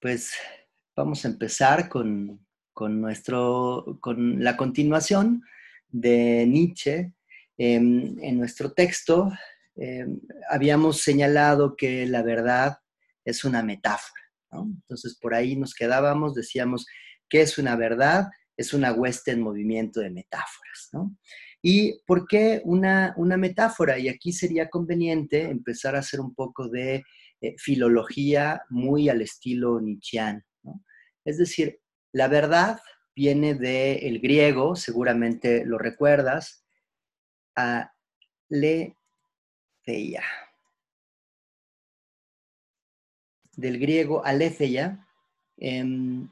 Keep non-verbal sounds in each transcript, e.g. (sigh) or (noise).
pues vamos a empezar con, nuestro, con la continuación de Nietzsche. Em, en nuestro texto em, habíamos señalado que la verdad es una metáfora. Entonces, por ahí nos quedábamos, decíamos, ¿qué es una verdad? Es una hueste en movimiento de metáforas. ¿Y por qué una, una metáfora? Y aquí sería conveniente empezar a hacer un poco de eh, filología muy al estilo nietzscheano. Es decir, la verdad viene del griego, seguramente lo recuerdas, a aletheia. Del griego aletheia. Em,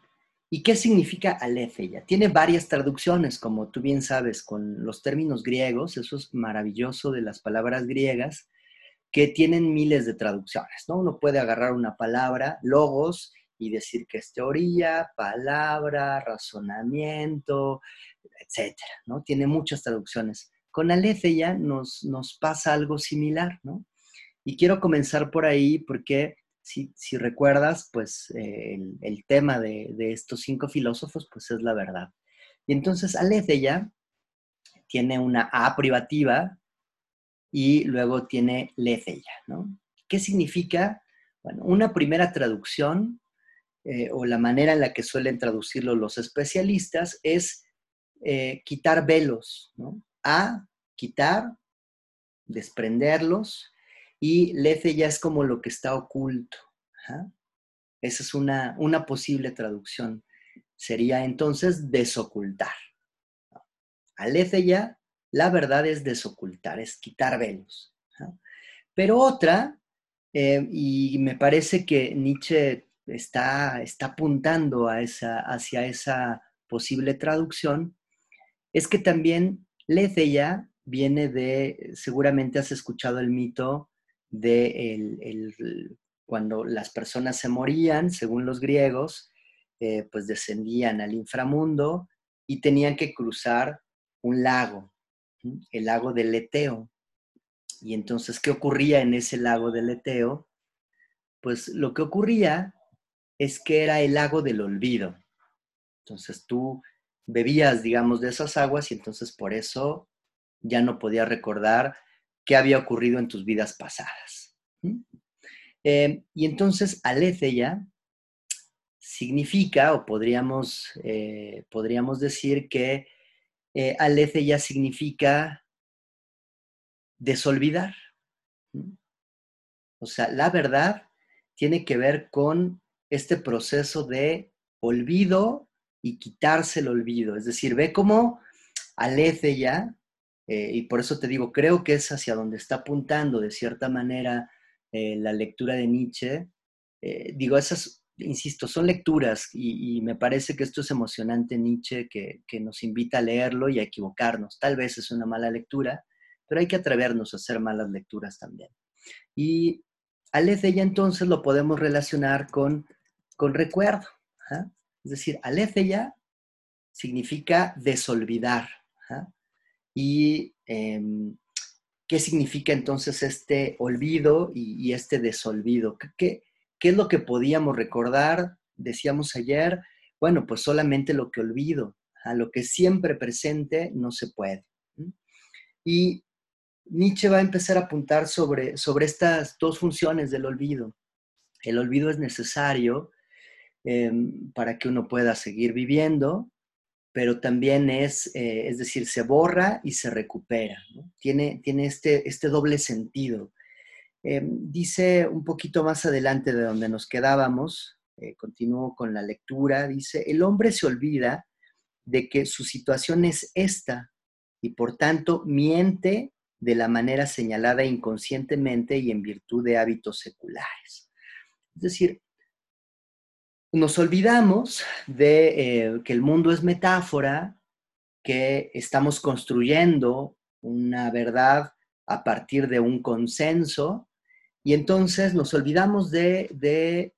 ¿Y qué significa aletheia? Tiene varias traducciones, como tú bien sabes, con los términos griegos. Eso es maravilloso de las palabras griegas que tienen miles de traducciones, ¿no? Uno puede agarrar una palabra, logos, y decir que es teoría, palabra, razonamiento, etcétera, ¿no? Tiene muchas traducciones. Con aletheia nos, nos pasa algo similar, ¿no? Y quiero comenzar por ahí porque si, recuerdas, pues eh, el, tema de, estos cinco filósofos, pues es la verdad. Y entonces aletheia tiene una A privativa y luego tiene letheia, ¿no? ¿Qué significa? Bueno, una primera traducción eh, o la manera en la que suelen traducirlo los especialistas es eh, quitar velos, ¿no? A, quitar, desprenderlos, y lece ya es como lo que está oculto. Esa es una, una posible traducción. Sería entonces desocultar. Alece ya, la verdad es desocultar, es quitar velos. Pero otra, eh, y me parece que Nietzsche está, está apuntando a esa, hacia esa posible traducción, es que también Letheia viene de, seguramente has escuchado el mito de el, cuando las personas se morían, según los griegos, eh, pues descendían al inframundo y tenían que cruzar un lago, el lago del Leteo. Y entonces, ¿qué ocurría en ese lago del Leteo? Pues lo que ocurría es que era el lago del olvido. Entonces tú bebías, digamos, de esas aguas y entonces por eso ya no podías recordar qué había ocurrido en tus vidas pasadas. Eh, y entonces aletheia significa, o podríamos, eh, podríamos decir que eh, aletheia significa desolvidar. O sea, la verdad tiene que ver con este proceso de olvido y quitarse el olvido. Es decir, ve cómo alece ya, eh, y por eso te digo, creo que es hacia donde está apuntando de cierta manera eh, la lectura de Nietzsche. Eh, digo, esas, insisto, son lecturas y, me parece que esto es emocionante Nietzsche, que, que nos invita a leerlo y a equivocarnos. Tal vez es una mala lectura, pero hay que atrevernos a hacer malas lecturas también. Y Aletheia entonces lo podemos relacionar con con recuerdo. Es decir, aletheia significa desolvidar. ¿Y em, qué significa entonces este olvido y, este desolvido? ¿Qué, ¿Qué, es lo que podíamos recordar? Decíamos ayer, bueno, pues solamente lo que olvido. A lo que siempre presente no se puede. Y Nietzsche va a empezar a apuntar sobre, sobre estas dos funciones del olvido. El olvido es necesario Em, para que uno pueda seguir viviendo, pero también es, eh, es decir, se borra y se recupera. Tiene, tiene este, este doble sentido. Em, dice un poquito más adelante de donde nos quedábamos, eh, continúo con la lectura, dice, el hombre se olvida de que su situación es esta y por tanto miente de la manera señalada inconscientemente y en virtud de hábitos seculares. Es decir, nos olvidamos de eh, que el mundo es metáfora, que estamos construyendo una verdad a partir de un consenso, y entonces nos olvidamos de,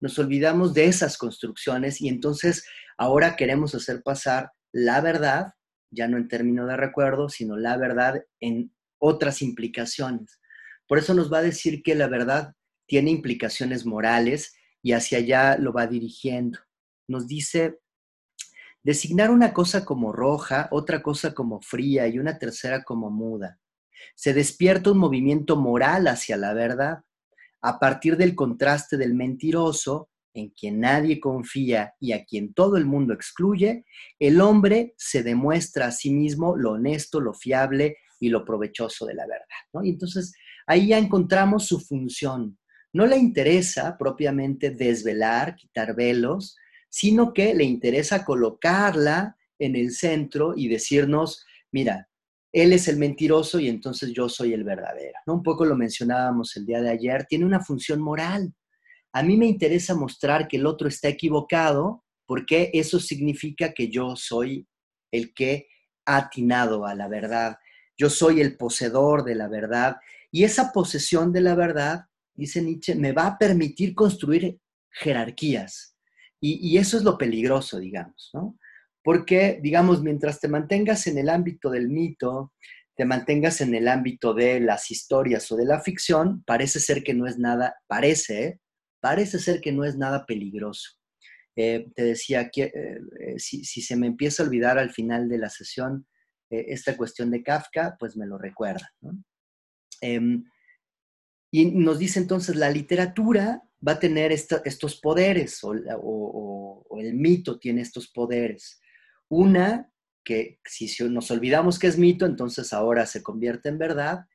nos olvidamos de esas construcciones y entonces ahora queremos hacer pasar la verdad, ya no en términos de recuerdo, sino la verdad en otras implicaciones. Por eso nos va a decir que la verdad tiene implicaciones morales y hacia allá lo va dirigiendo. Nos dice, designar una cosa como roja, otra cosa como fría y una tercera como muda. Se despierta un movimiento moral hacia la verdad. A partir del contraste del mentiroso, en quien nadie confía y a quien todo el mundo excluye, el hombre se demuestra a sí mismo lo honesto, lo fiable y lo provechoso de la verdad. Y entonces ahí ya encontramos su función. No le interesa propiamente desvelar, quitar velos, sino que le interesa colocarla en el centro y decirnos, mira, él es el mentiroso y entonces yo soy el verdadero. ¿no? Un poco lo mencionábamos el día de ayer, tiene una función moral a mí me interesa mostrar que el otro está equivocado porque eso significa que yo soy el que ha atinado a la verdad. Yo soy el poseedor de la verdad. Y esa posesión de la verdad, dice Nietzsche, me va a permitir construir jerarquías. Y, eso es lo peligroso, digamos, ¿no? Porque, digamos, mientras te mantengas en el ámbito del mito, te mantengas en el ámbito de las historias o de la ficción, parece ser que no es nada, parece, parece ser que no es nada peligroso. Eh, te decía que eh, eh, si, se me empieza a olvidar al final de la sesión esta cuestión de Kafka, pues me lo recuerda. Em, y nos dice entonces, la literatura va a tener estos poderes, o, el mito tiene estos poderes. Una, que si nos olvidamos que es mito, entonces ahora se convierte en verdad,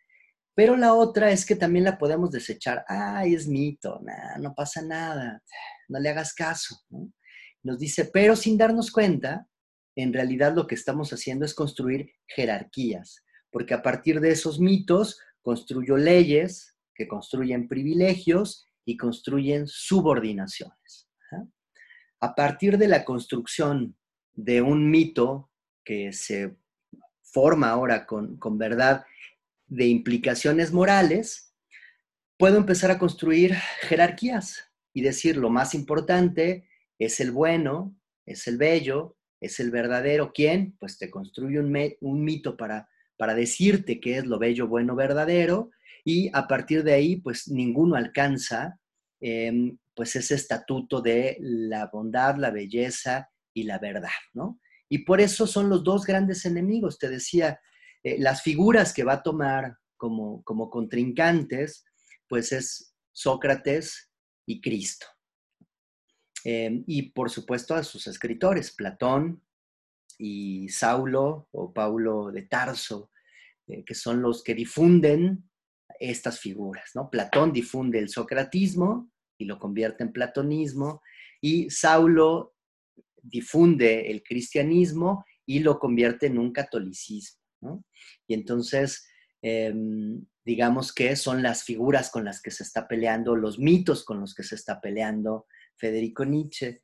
pero la otra es que también la podemos desechar. Ay, es mito, no pasa nada, no le hagas caso. Nos dice, pero sin darnos cuenta, en realidad lo que estamos haciendo es construir jerarquías, porque a partir de esos mitos construyo leyes que construyen privilegios y construyen subordinaciones. A partir de la construcción de un mito que se forma ahora con, con verdad de implicaciones morales, puedo empezar a construir jerarquías y decir lo más importante es el bueno, es el bello, es el verdadero. ¿Quién? Pues te construye un, mito para, para decirte qué es lo bello, bueno, verdadero y a partir de ahí pues ninguno alcanza em, pues ese estatuto de la bondad, la belleza y la verdad, ¿no? Y por eso son los dos grandes enemigos. Te decía, eh, las figuras que va a tomar como, como contrincantes, pues es Sócrates y Cristo. Em, y por supuesto a sus escritores, Platón y Saulo o Paulo de Tarso, eh, que son los que difunden estas figuras. ¿no? Platón difunde el socratismo y lo convierte en platonismo, y Saulo difunde el cristianismo y lo convierte en un catolicismo. Y entonces, em, digamos que son las figuras con las que se está peleando, los mitos con los que se está peleando Federico Nietzsche.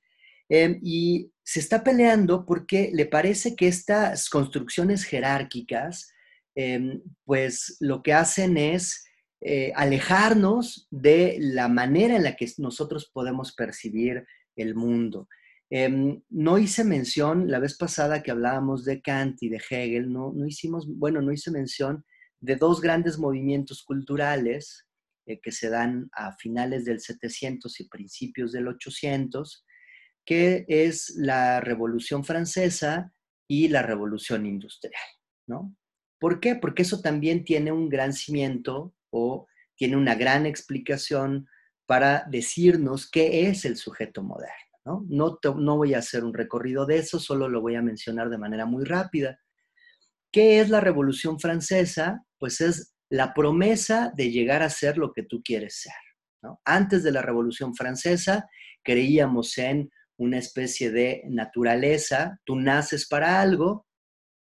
Em, y se está peleando porque le parece que estas construcciones jerárquicas, em, pues lo que hacen es eh, alejarnos de la manera en la que nosotros podemos percibir el mundo. Em, no hice mención, la vez pasada que hablábamos de Kant y de Hegel, no, no hicimos, bueno, no hice mención de dos grandes movimientos culturales eh, que se dan a finales del 700 y principios del 800, que es la Revolución Francesa y la Revolución Industrial, ¿no? ¿Por qué? Porque eso también tiene un gran cimiento o tiene una gran explicación para decirnos qué es el sujeto moderno. ¿No? No, voy a hacer un recorrido de eso, solo lo voy a mencionar de manera muy rápida. ¿Qué es la Revolución Francesa? Pues es la promesa de llegar a ser lo que tú quieres ser. Antes de la Revolución Francesa creíamos en una especie de naturaleza, tú naces para algo,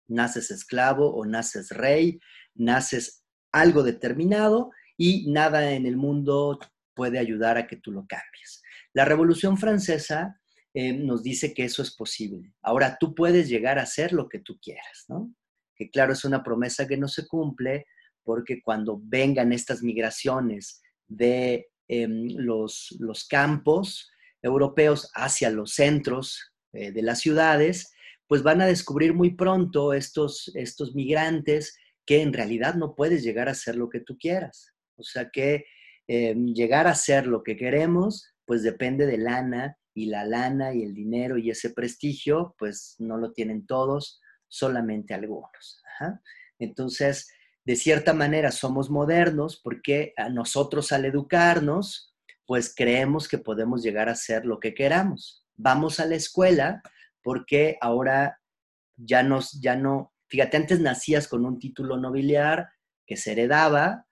naces esclavo o naces rey, naces algo determinado y nada en el mundo puede ayudar a que tú lo cambies. La Revolución Francesa eh, nos dice que eso es posible. Ahora tú puedes llegar a ser lo que tú quieras, ¿no? Que claro, es una promesa que no se cumple porque cuando vengan estas migraciones de em, los, los, campos europeos hacia los centros eh, de las ciudades, pues van a descubrir muy pronto estos, estos migrantes que en realidad no puedes llegar a ser lo que tú quieras. O sea que em, llegar a ser lo que queremos pues depende de lana y la lana y el dinero y ese prestigio, pues no lo tienen todos, solamente algunos. Entonces, de cierta manera somos modernos porque a nosotros al educarnos, pues creemos que podemos llegar a ser lo que queramos. Vamos a la escuela porque ahora ya, nos, ya no, fíjate, antes nacías con un título nobiliar que se heredaba,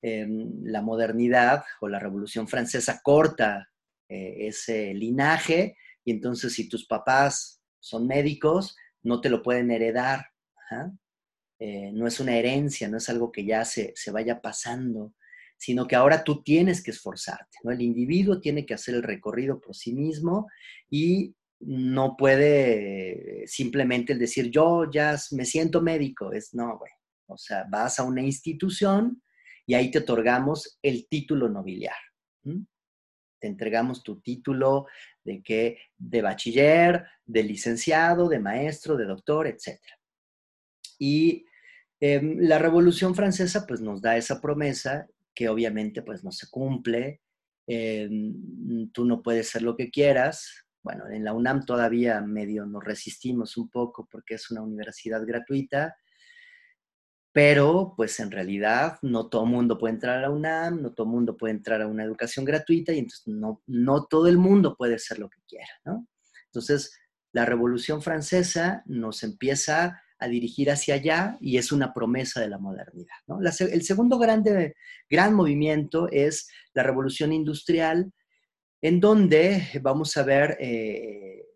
la modernidad o la Revolución Francesa corta eh, ese linaje y entonces si tus papás son médicos, no te lo pueden heredar. Eh, no es una herencia, no es algo que ya se, se, vaya pasando, sino que ahora tú tienes que esforzarte. ¿no? El individuo tiene que hacer el recorrido por sí mismo y no puede simplemente decir, yo ya me siento médico. Es no, güey. O sea, vas a una institución y ahí te otorgamos el título nobiliar. Te entregamos tu título de que de bachiller, de licenciado, de maestro, de doctor, etc. Y em, la Revolución Francesa pues nos da esa promesa que obviamente pues no se cumple. Em, tú no puedes ser lo que quieras, bueno, en la UNAM todavía medio nos resistimos un poco porque es una universidad gratuita, pero pues en realidad no todo mundo puede entrar a la UNAM, no todo mundo puede entrar a una educación gratuita y entonces no, no todo el mundo puede ser lo que quiera, ¿no? Entonces, la Revolución Francesa nos empieza a dirigir hacia allá y es una promesa de la modernidad. ¿no? el segundo grande, gran movimiento es la Revolución Industrial, en donde vamos a ver eh,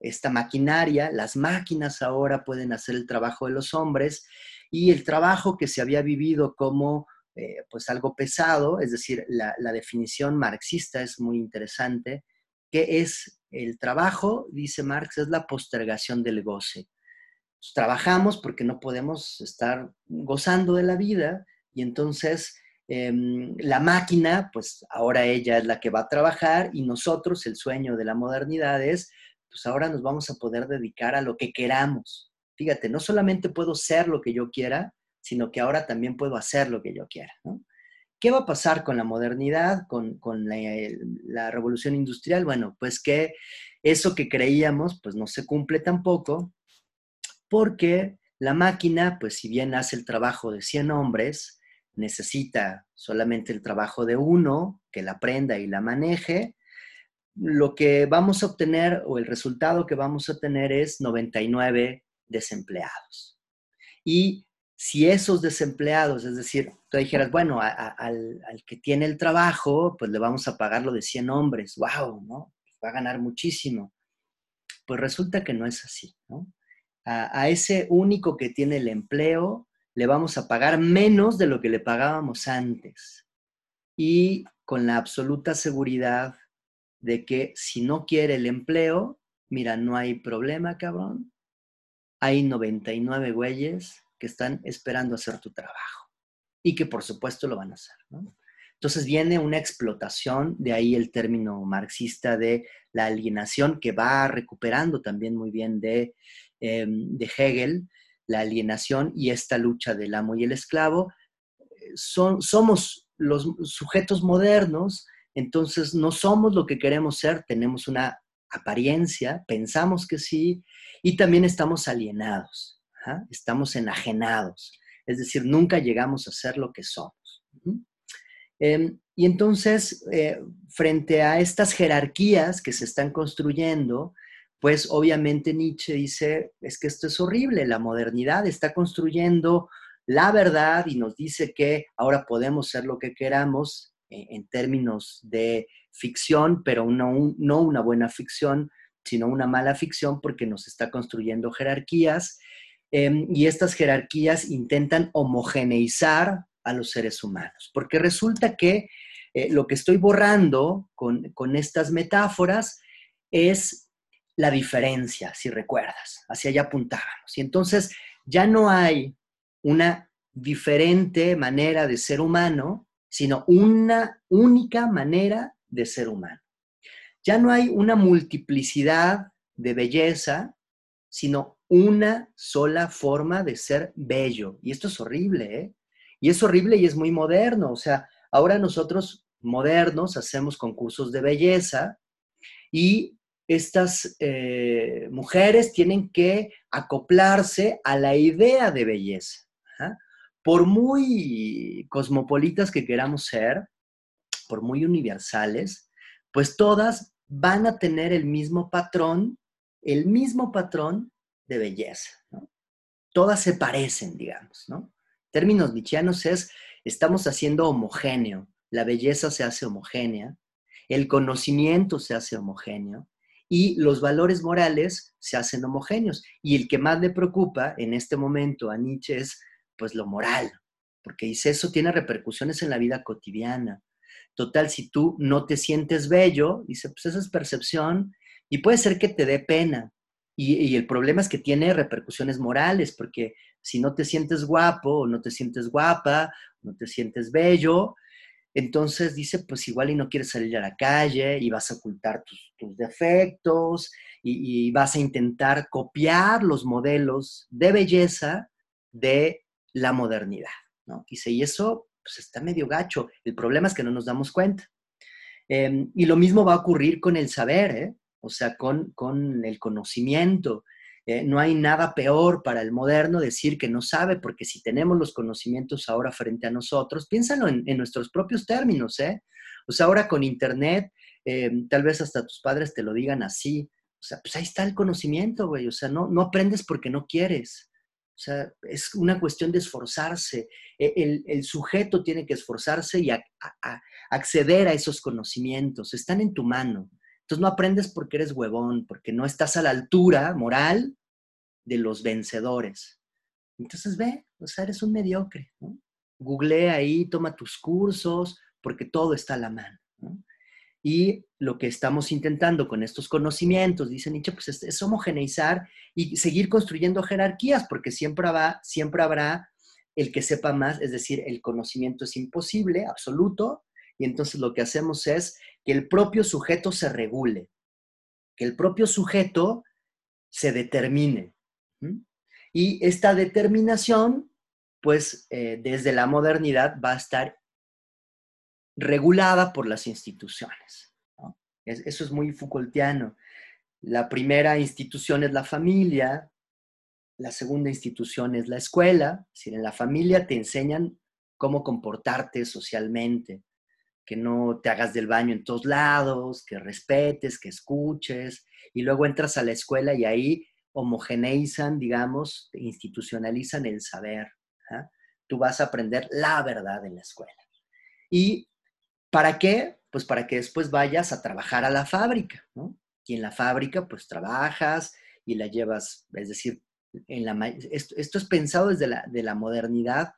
esta maquinaria, las máquinas ahora pueden hacer el trabajo de los hombres y el trabajo que se había vivido como eh, pues algo pesado, es decir, la, definición marxista es muy interesante, que es el trabajo, dice Marx, es la postergación del goce. trabajamos porque no podemos estar gozando de la vida y entonces Em, la máquina, pues ahora ella es la que va a trabajar y nosotros, el sueño de la modernidad es, pues ahora nos vamos a poder dedicar a lo que queramos. Fíjate, no solamente puedo ser lo que yo quiera, sino que ahora también puedo hacer lo que yo quiera. ¿Qué va a pasar con la modernidad, con, la, la, revolución industrial? Bueno, pues que eso que creíamos, pues no se cumple tampoco, porque la máquina, pues si bien hace el trabajo de 100 hombres, necesita solamente el trabajo de uno que la aprenda y la maneje, lo que vamos a obtener o el resultado que vamos a tener es 99 desempleados. Y si esos desempleados, es decir, tú dijeras, bueno, al, que tiene el trabajo, pues le vamos a pagar lo de 100 hombres, wow, ¿no? Va a ganar muchísimo. Pues resulta que no es así, ¿no? a ese único que tiene el empleo, le vamos a pagar menos de lo que le pagábamos antes. Y con la absoluta seguridad de que si no quiere el empleo, mira, no hay problema, cabrón. Hay 99 güeyes que están esperando hacer tu trabajo y que por supuesto lo van a hacer. Entonces viene una explotación, de ahí el término marxista de la alienación, que va recuperando también muy bien de, em, de Hegel, la alienación y esta lucha del amo y el esclavo. Son, somos los sujetos modernos, entonces no somos lo que queremos ser, tenemos una apariencia, pensamos que sí, y también estamos alienados, estamos enajenados, es decir, nunca llegamos a ser lo que somos. Em, y entonces, eh, frente a estas jerarquías que se están construyendo, pues obviamente Nietzsche dice, es que esto es horrible, la modernidad está construyendo la verdad y nos dice que ahora podemos ser lo que queramos en términos de ficción, pero no, no una buena ficción, sino una mala ficción porque nos está construyendo jerarquías em, y estas jerarquías intentan homogeneizar a los seres humanos, porque resulta que eh, lo que estoy borrando con, con estas metáforas es la diferencia, si recuerdas, hacia allá apuntábamos. Y entonces ya no hay una diferente manera de ser humano, sino una única manera de ser humano. Ya no hay una multiplicidad de belleza, sino una sola forma de ser bello. Y esto es horrible, ¿eh? Y es horrible y es muy moderno. O sea, ahora nosotros modernos hacemos concursos de belleza y estas eh, mujeres tienen que acoplarse a la idea de belleza. Por muy cosmopolitas que queramos ser, por muy universales, pues todas van a tener el mismo patrón, el mismo patrón de belleza. Todas se parecen, digamos. ¿no? términos nietzscheanos es, estamos haciendo homogéneo, la belleza se hace homogénea, el conocimiento se hace homogéneo, y los valores morales se hacen homogéneos. Y el que más le preocupa en este momento a Nietzsche es pues lo moral, porque dice eso tiene repercusiones en la vida cotidiana. Total, si tú no te sientes bello, dice, pues eso es percepción y puede ser que te dé pena. Y, y el problema es que tiene repercusiones morales, porque si no te sientes guapo o no te sientes guapa, no te sientes bello, entonces dice, pues igual y no quieres salir a la calle y vas a ocultar tus, defectos y, vas a intentar copiar los modelos de belleza de la modernidad, ¿no? Dice, y eso pues está medio gacho. El problema es que no nos damos cuenta. Em, y lo mismo va a ocurrir con el saber, ¿eh? o sea, con, con el conocimiento. Eh, no hay nada peor para el moderno decir que no sabe, porque si tenemos los conocimientos ahora frente a nosotros, piénsalo en, nuestros propios términos, ¿eh? O sea, ahora con Internet, eh, tal vez hasta tus padres te lo digan así. O sea, pues ahí está el conocimiento, güey. O sea, no, no aprendes porque no quieres. O sea, es una cuestión de esforzarse. E, el, sujeto tiene que esforzarse y acceder a esos conocimientos. Están en tu mano. Entonces no aprendes porque eres huevón, porque no estás a la altura moral de los vencedores. Entonces ve, o sea, eres un mediocre. Google ahí, toma tus cursos, porque todo está a la mano. Y lo que estamos intentando con estos conocimientos, dice Nietzsche, pues es, homogeneizar y seguir construyendo jerarquías, porque siempre, va, siempre habrá el que sepa más, es decir, el conocimiento es imposible, absoluto, y entonces lo que hacemos es que el propio sujeto se regule, que el propio sujeto se determine. Y esta determinación, pues eh, desde la modernidad va a estar regulada por las instituciones. eso es muy Foucaultiano. La primera institución es la familia, la segunda institución es la escuela. Es decir, en la familia te enseñan cómo comportarte socialmente, que no te hagas del baño en todos lados, que respetes, que escuches, y luego entras a la escuela y ahí homogeneizan, digamos, institucionalizan el saber. ¿ah? Tú vas a aprender la verdad en la escuela. ¿Y para qué? Pues para que después vayas a trabajar a la fábrica, ¿no? Y en la fábrica, pues trabajas y la llevas, es decir, en la, esto, esto es pensado desde la, de la modernidad,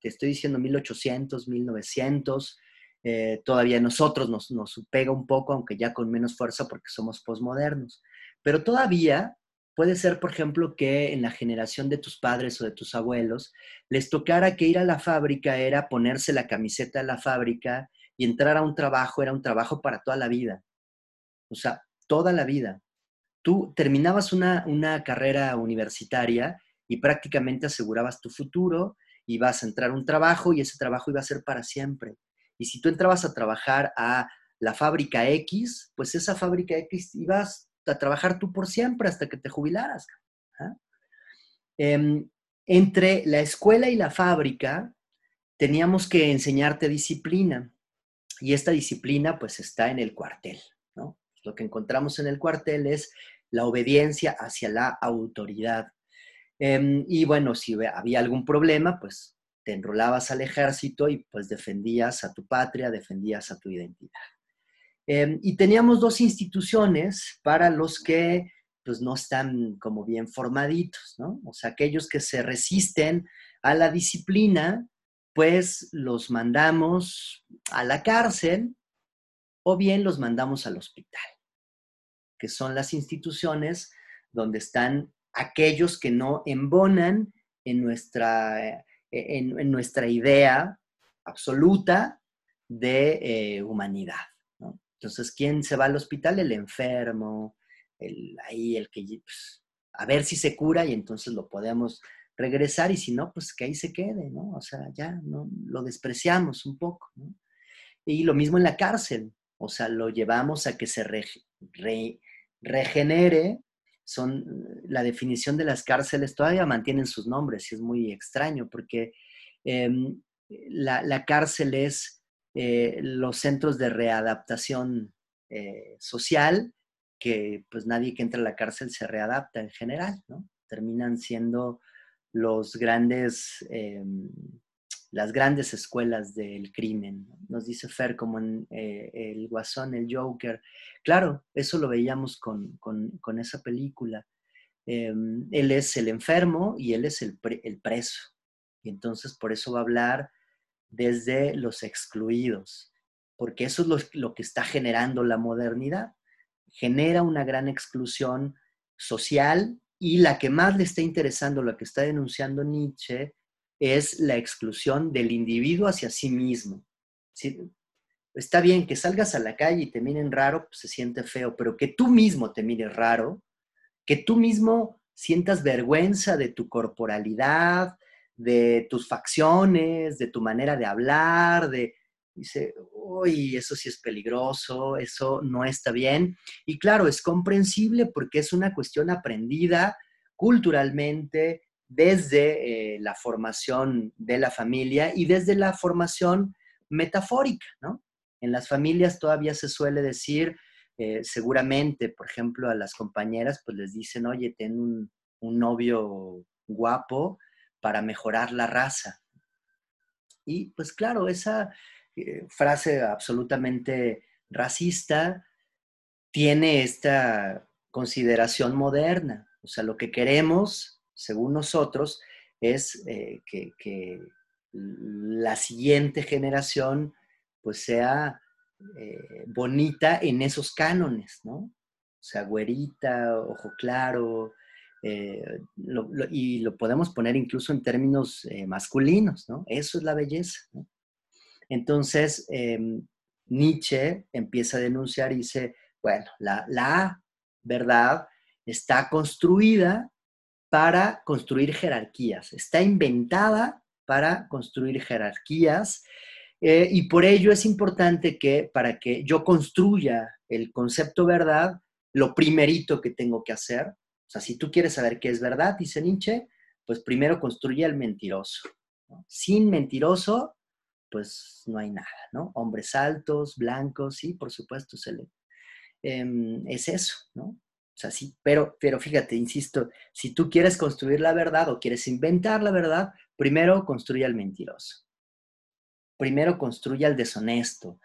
te estoy diciendo 1800, 1900, eh, todavía nosotros nos, nos pega un poco, aunque ya con menos fuerza porque somos posmodernos. Pero todavía puede ser, por ejemplo, que en la generación de tus padres o de tus abuelos les tocara que ir a la fábrica era ponerse la camiseta de la fábrica y entrar a un trabajo era un trabajo para toda la vida. O sea, toda la vida. Tú terminabas una, una carrera universitaria y prácticamente asegurabas tu futuro, ibas a entrar a un trabajo y ese trabajo iba a ser para siempre. Y si tú entrabas a trabajar a la fábrica X, pues esa fábrica X ibas a trabajar tú por siempre hasta que te jubilaras. ¿ah? Em, entre la escuela y la fábrica teníamos que enseñarte disciplina y esta disciplina pues está en el cuartel. ¿no? Lo que encontramos en el cuartel es la obediencia hacia la autoridad. Em, y bueno, si había algún problema, pues te enrolabas al ejército y pues defendías a tu patria, defendías a tu identidad. Em, y teníamos dos instituciones para los que pues no están como bien formaditos, ¿no? O sea, aquellos que se resisten a la disciplina, pues los mandamos a la cárcel o bien los mandamos al hospital, que son las instituciones donde están aquellos que no embonan en nuestra en, nuestra idea absoluta de eh, humanidad. Entonces, ¿quién se va al hospital? El enfermo, el, ahí el que, pues, a ver si se cura y entonces lo podemos regresar y si no, pues que ahí se quede, ¿no? O sea, ya no, lo despreciamos un poco, Y lo mismo en la cárcel, o sea, lo llevamos a que se regenere. Son, la definición de las cárceles todavía mantienen sus nombres y es muy extraño porque em, la, cárcel es eh, los centros de readaptación eh, social que pues nadie que entra a la cárcel se readapta en general, ¿no? Terminan siendo los grandes, em, las grandes escuelas del crimen. Nos dice Fer como en eh, El Guasón, el Joker. Claro, eso lo veíamos con, esa película. Em, él es el enfermo y él es el, el preso. Y entonces por eso va a hablar desde los excluidos, porque eso es lo que está generando la modernidad genera una gran exclusión social y la que más le está interesando, lo que está denunciando Nietzsche, es la exclusión del individuo hacia sí mismo. Está bien que salgas a la calle y te miren raro, pues se siente feo, pero que tú mismo te mires raro, que tú mismo sientas vergüenza de tu corporalidad, de tus facciones, de tu manera de hablar, de, dice, uy, eso sí es peligroso, eso no está bien. Y claro, es comprensible porque es una cuestión aprendida culturalmente desde eh, la formación de la familia y desde la formación metafórica, ¿no? En las familias todavía se suele decir, eh, seguramente, por ejemplo, a las compañeras, pues les dicen, oye, ten un, un novio guapo para mejorar la raza. Y pues claro, esa, eh, frase absolutamente racista, tiene esta consideración moderna. O sea, lo que queremos, según nosotros, es eh, que, la siguiente generación pues sea eh, bonita en esos cánones, ¿no? O sea, güerita, ojo claro, y lo podemos poner incluso en términos masculinos, ¿no? Eso es la belleza, ¿no? Entonces, em, Nietzsche empieza a denunciar y dice, bueno, la, verdad está construida para construir jerarquías, está inventada para construir jerarquías eh, y por ello es importante que para que yo construya el concepto verdad, lo primerito que tengo que hacer, o sea, si tú quieres saber qué es verdad, dice Nietzsche, pues primero construye al mentiroso. Sin mentiroso pues no hay nada, ¿no? Hombres altos, blancos, sí, por supuesto, se em, es eso, ¿no? O sea, sí, pero, pero fíjate, insisto, si tú quieres construir la verdad o quieres inventar la verdad, primero construye al mentiroso. Primero construye al deshonesto.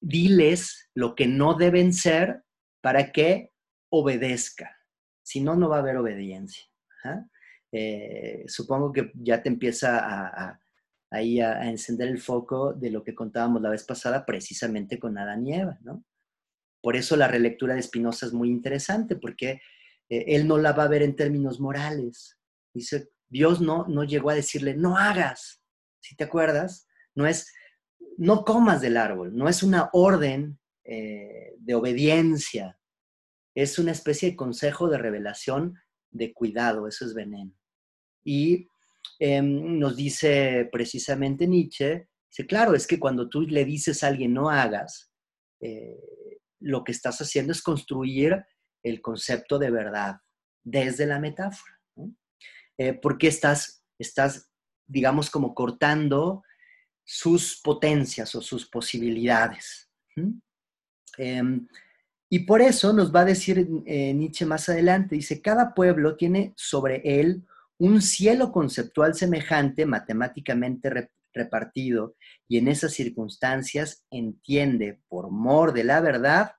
Diles lo que no deben ser para que obedezca. Si no, no va a haber obediencia. Eh, supongo que ya te empieza a ahí a, encender el foco de lo que contábamos la vez pasada, precisamente con Adán y Eva, ¿no? Por eso la relectura de Spinoza es muy interesante, porque eh, él no la va a ver en términos morales. Dice, Dios no, no llegó a decirle, no hagas, si te acuerdas, no es, no comas del árbol, no es una orden eh, de obediencia, es una especie de consejo de revelación de cuidado, eso es veneno. Y Em, nos dice precisamente Nietzsche, claro, es que cuando tú le dices a alguien no hagas, eh, lo que estás haciendo es construir el concepto de verdad desde la metáfora, eh, porque estás, estás, digamos, como cortando sus potencias o sus posibilidades. Em, y por eso nos va a decir eh, Nietzsche más adelante, dice, cada pueblo tiene sobre él un cielo conceptual semejante, matemáticamente repartido, y en esas circunstancias entiende, por mor de la verdad,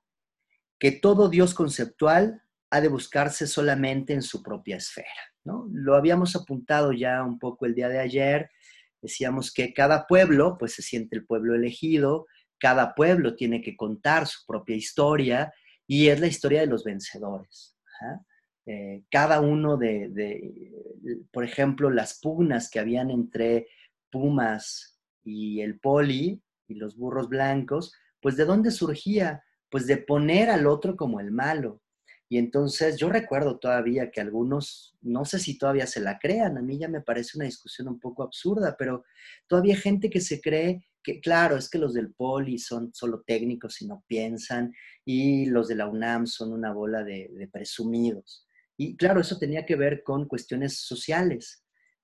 que todo Dios conceptual ha de buscarse solamente en su propia esfera. ¿no? Lo habíamos apuntado ya un poco el día de ayer, decíamos que cada pueblo, pues se siente el pueblo elegido, cada pueblo tiene que contar su propia historia y es la historia de los vencedores. Eh, cada uno de, por ejemplo, las pugnas que habían entre Pumas y el Poli y los burros blancos, pues de dónde surgía? Pues de poner al otro como el malo. Y entonces yo recuerdo todavía que algunos, no sé si todavía se la crean, a mí ya me parece una discusión un poco absurda, pero todavía hay gente que se cree porque claro, es que los del Poli son solo técnicos y no piensan, y los de la UNAM son una bola de presumidos. Y claro, eso tenía que ver con cuestiones sociales,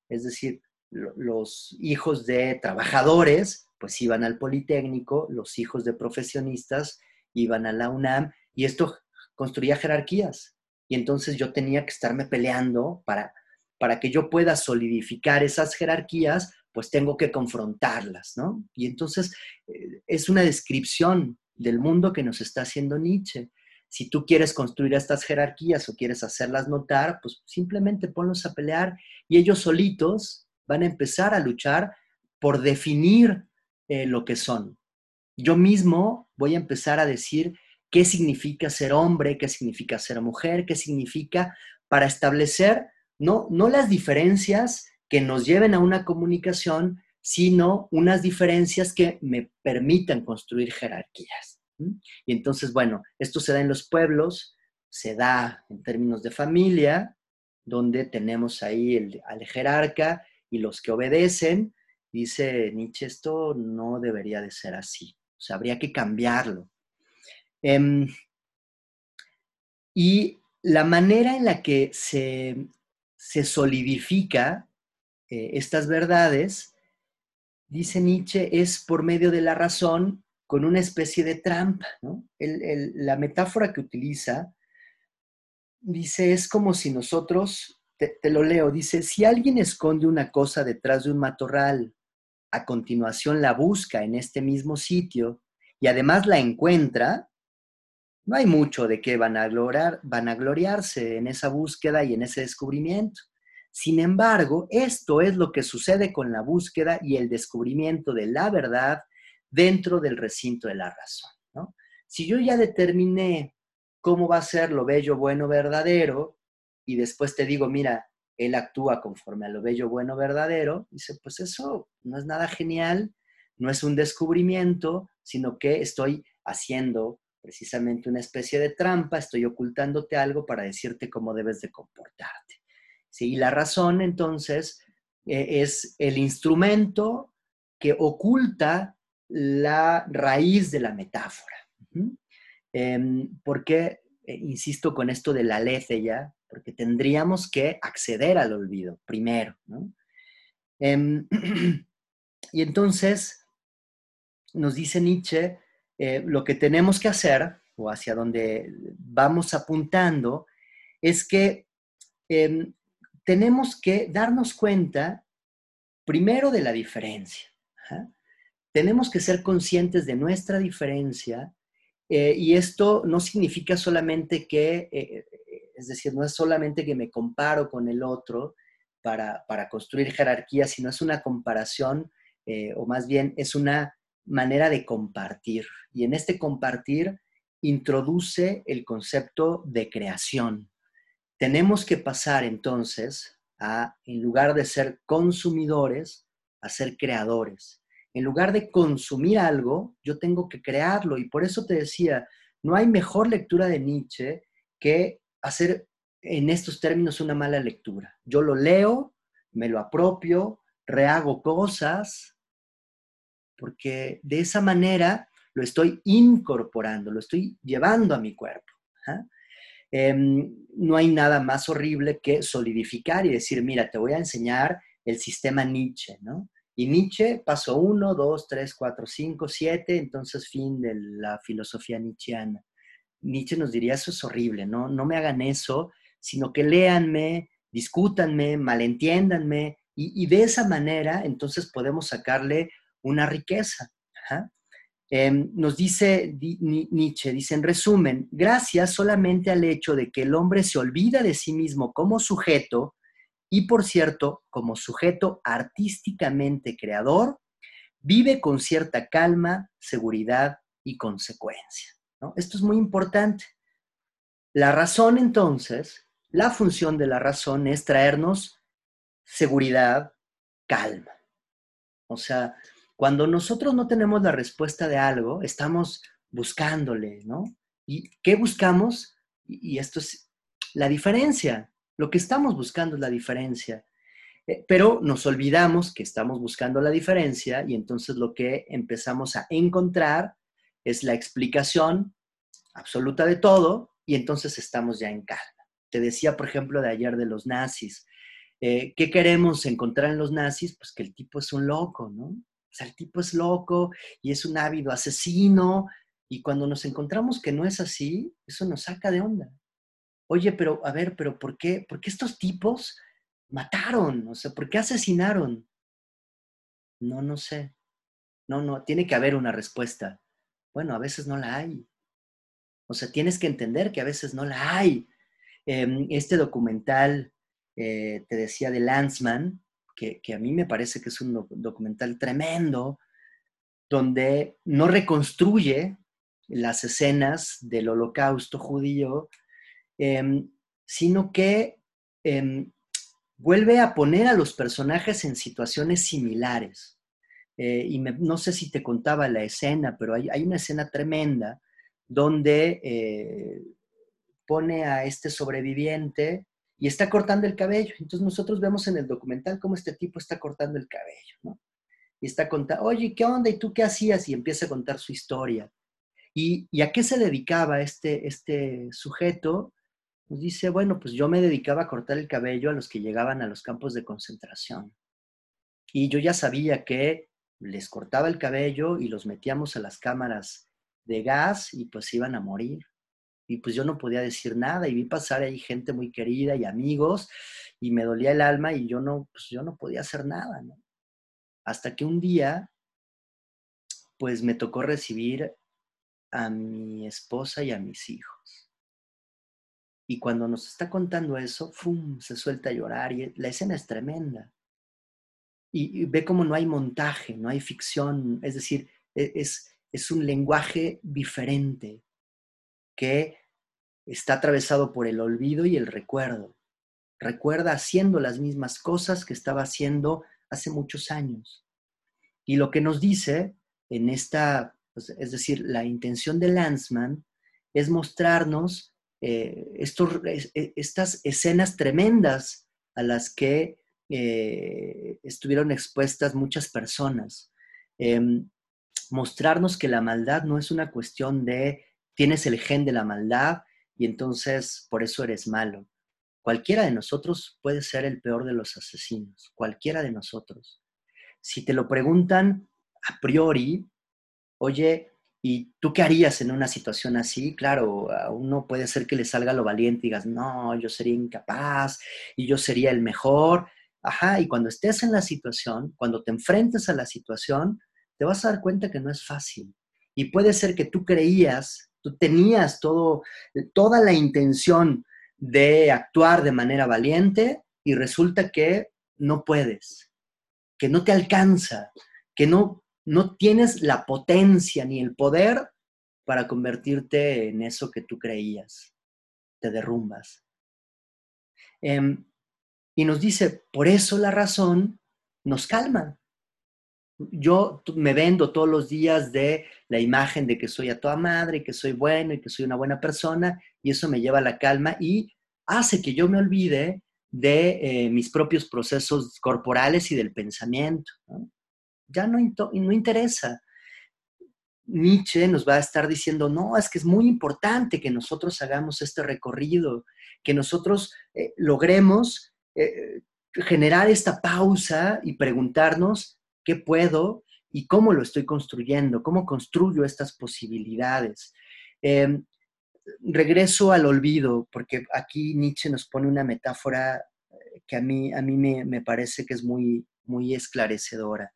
es decir, los hijos de trabajadores pues iban al Politécnico, los hijos de profesionistas iban a la UNAM y esto construía jerarquías. Y entonces yo tenía que estarme peleando para, para que yo pueda solidificar esas jerarquías, pues tengo que confrontarlas, ¿no? Y entonces eh, es una descripción del mundo que nos está haciendo Nietzsche. Si tú quieres construir estas jerarquías o quieres hacerlas notar, pues simplemente ponlos a pelear y ellos solitos van a empezar a luchar por definir eh, lo que son. Yo mismo voy a empezar a decir qué significa ser hombre, qué significa ser mujer, qué significa para establecer no, no las diferencias que nos lleven a una comunicación, sino unas diferencias que me permitan construir jerarquías. Y entonces, bueno, esto se da en los pueblos, se da en términos de familia, donde tenemos ahí el, al jerarca y los que obedecen, dice Nietzsche, esto no debería de ser así. O sea, habría que cambiarlo. Em, y la manera en la que se, solidifica eh, estas verdades, dice Nietzsche, es por medio de la razón con una especie de trampa. la metáfora que utiliza dice, es como si nosotros te, lo leo, dice, si alguien esconde una cosa detrás de un matorral, a continuación la busca en este mismo sitio y además la encuentra, no hay mucho de qué van a, gloriar, van a gloriarse en esa búsqueda y en ese descubrimiento. Sin embargo, esto es lo que sucede con la búsqueda y el descubrimiento de la verdad dentro del recinto de la razón. Si yo ya determiné cómo va a ser lo bello, bueno, verdadero, y después te digo, mira, él actúa conforme a lo bello, bueno, verdadero, dice, pues eso no es nada genial, no es un descubrimiento, sino que estoy haciendo precisamente una especie de trampa, estoy ocultándote algo para decirte cómo debes de comportarte. Y la razón entonces e, es el instrumento que oculta la raíz de la metáfora. Em, porque, eh, insisto con esto de la ya porque tendríamos que acceder al olvido primero. Em, (clears throat) y entonces nos dice Nietzsche, eh, lo que tenemos que hacer, o hacia donde vamos apuntando, es que em, tenemos que darnos cuenta primero de la diferencia. Tenemos que ser conscientes de nuestra diferencia eh, y esto no significa solamente que eh, es decir, no es solamente que me comparo con el otro para, construir jerarquía, sino es una comparación, eh, o más bien es una manera de compartir. Y en este compartir introduce el concepto de creación. Tenemos que pasar entonces a, en lugar de ser consumidores, a ser creadores. En lugar de consumir algo, yo tengo que crearlo. Y por eso te decía, no hay mejor lectura de Nietzsche que hacer en estos términos una mala lectura. Yo lo leo, me lo apropio, rehago cosas, porque de esa manera lo estoy incorporando, lo estoy llevando a mi cuerpo. Em, no hay nada más horrible que solidificar y decir, mira, te voy a enseñar el sistema Nietzsche, ¿no? Y Nietzsche, paso uno, dos, tres, cuatro, cinco, siete, entonces fin de la filosofía nietzscheana. Nietzsche nos diría, eso es horrible, ¿no? No me hagan eso, sino que léanme, discútanme, malentiéndanme, y, de esa manera entonces podemos sacarle una riqueza. Em, nos dice Nietzsche, dice en resumen, gracias solamente al hecho de que el hombre se olvida de sí mismo como sujeto, y por cierto, como sujeto artísticamente creador, vive con cierta calma, seguridad y consecuencia. Esto es muy importante. La razón entonces, la función de la razón es traernos seguridad, calma. O sea, cuando nosotros no tenemos la respuesta de algo, estamos buscándole, ¿no? ¿Y qué buscamos? Y esto es la diferencia. Lo que estamos buscando es la diferencia. Eh, pero nos olvidamos que estamos buscando la diferencia y entonces lo que empezamos a encontrar es la explicación absoluta de todo y entonces estamos ya en calma. Te decía, por ejemplo, de ayer de los nazis. Eh, ¿Qué queremos encontrar en los nazis? Pues que el tipo es un loco, ¿no? O sea, el tipo es loco y es un ávido asesino. Y cuando nos encontramos que no es así, eso nos saca de onda. Oye, pero a ver, pero ¿por qué, ¿por qué estos tipos mataron? O sea, ¿por qué asesinaron? No, no sé. No, no, tiene que haber una respuesta. Bueno, a veces no la hay. O sea, tienes que entender que a veces no la hay. Em, este documental, eh, te decía, de Landsman, que, a mí me parece que es un documental tremendo, donde no reconstruye las escenas del holocausto judío, em, sino que em, vuelve a poner a los personajes en situaciones similares. Eh, y no sé si te contaba la escena, pero hay, una escena tremenda donde eh, pone a este sobreviviente y está cortando el cabello. Entonces nosotros vemos en el documental cómo este tipo está cortando el cabello. Y está contando, oye, ¿qué onda? ¿Y tú qué hacías? Y empieza a contar su historia. ¿Y, y a qué se dedicaba este, este sujeto? Pues dice, bueno, pues yo me dedicaba a cortar el cabello a los que llegaban a los campos de concentración. Y yo ya sabía que les cortaba el cabello y los metíamos a las cámaras de gas y pues iban a morir. Y pues yo no podía decir nada y vi pasar ahí gente muy querida y amigos y me dolía el alma y yo no, pues yo no podía hacer nada, ¿no? Hasta que un día, pues me tocó recibir a mi esposa y a mis hijos. Y cuando nos está contando eso, ¡fum! se suelta a llorar y la escena es tremenda y, ve cómo no hay montaje, no hay ficción, es decir, e, es, es un lenguaje diferente que está atravesado por el olvido y el recuerdo. Recuerda haciendo las mismas cosas que estaba haciendo hace muchos años. Y lo que nos dice en esta, pues, es decir, la intención de Lanzmann es mostrarnos eh, e, estas escenas tremendas a las que eh, estuvieron expuestas muchas personas. Em, mostrarnos que la maldad no es una cuestión de tienes el gen de la maldad y entonces por eso eres malo. Cualquiera de nosotros puede ser el peor de los asesinos, cualquiera de nosotros. Si te lo preguntan a priori, oye, ¿y tú qué harías en una situación así? Claro, a uno puede ser que le salga lo valiente y digas, no, yo sería incapaz y yo sería el mejor, Ajá, y cuando estés en la situación, cuando te enfrentes a la situación, te vas a dar cuenta que no es fácil. Y puede ser que tú creías, tú tenías todo, toda la intención de actuar de manera valiente y resulta que no puedes, que no te alcanza, que no, no tienes la potencia ni el poder para convertirte en eso que tú creías. Te derrumbas. Em, y nos dice, por eso la razón nos calma. Yo me vendo todos los días de la imagen de que soy a toda madre, que soy bueno y que soy una buena persona, y eso me lleva a la calma y hace que yo me olvide de eh, mis propios procesos corporales y del pensamiento. Ya no, no interesa. Nietzsche nos va a estar diciendo, no, es que es muy importante que nosotros hagamos este recorrido, que nosotros eh, logremos eh, generar esta pausa y preguntarnos qué puedo y cómo lo estoy construyendo, cómo construyo estas posibilidades. Em, regreso al olvido, porque aquí Nietzsche nos pone una metáfora eh, que a mí, a mí me, me parece que es muy, muy esclarecedora.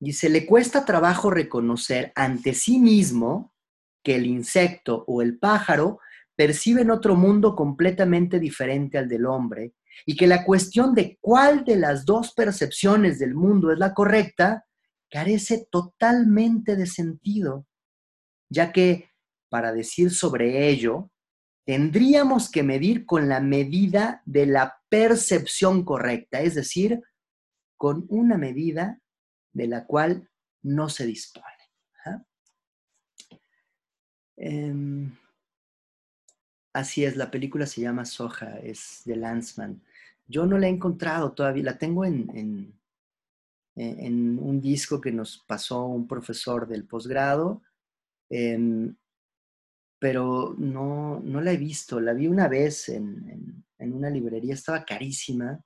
Dice, le cuesta trabajo reconocer ante sí mismo que el insecto o el pájaro perciben otro mundo completamente diferente al del hombre y que la cuestión de cuál de las dos percepciones del mundo es la correcta carece totalmente de sentido, ya que para decir sobre ello, tendríamos que medir con la medida de la percepción correcta, es decir, con una medida de la cual no se dispone. Em, así es, la película se llama Soja, es de Lanzmann. Yo no la he encontrado todavía, la tengo en, en, un disco que nos pasó un profesor del posgrado, em, pero no, no la he visto, la vi una vez en, en una librería, estaba carísima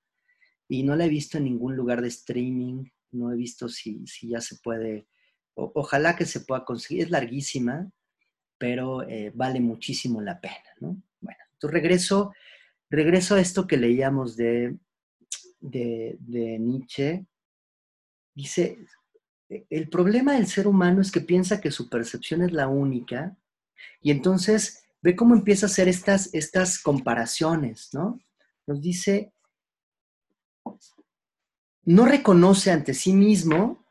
y no la he visto en ningún lugar de streaming, no he visto si, si ya se puede, ojalá que se pueda conseguir, es larguísima, pero eh, vale muchísimo la pena, ¿no? Bueno, entonces regreso, regreso a esto que leíamos de, de, de Nietzsche. Dice, el problema del ser humano es que piensa que su percepción es la única y entonces ve cómo empieza a hacer estas, estas comparaciones, ¿no? Nos dice, no reconoce ante sí mismo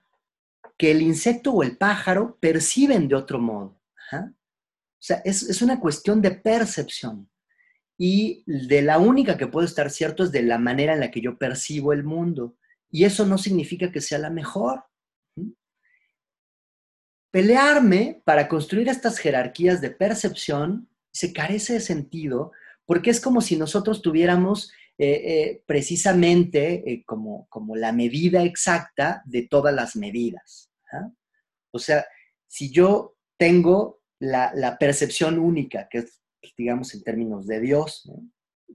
que el insecto o el pájaro perciben de otro modo. O sea, es, una cuestión de percepción. Y de la única que puede estar cierto es de la manera en la que yo percibo el mundo. Y eso no significa que sea la mejor. Pelearme para construir estas jerarquías de percepción se carece de sentido porque es como si nosotros tuviéramos eh, eh, precisamente eh, como, como la medida exacta de todas las medidas. O sea, si yo tengo la, percepción única, que es, pues, digamos, en términos de Dios.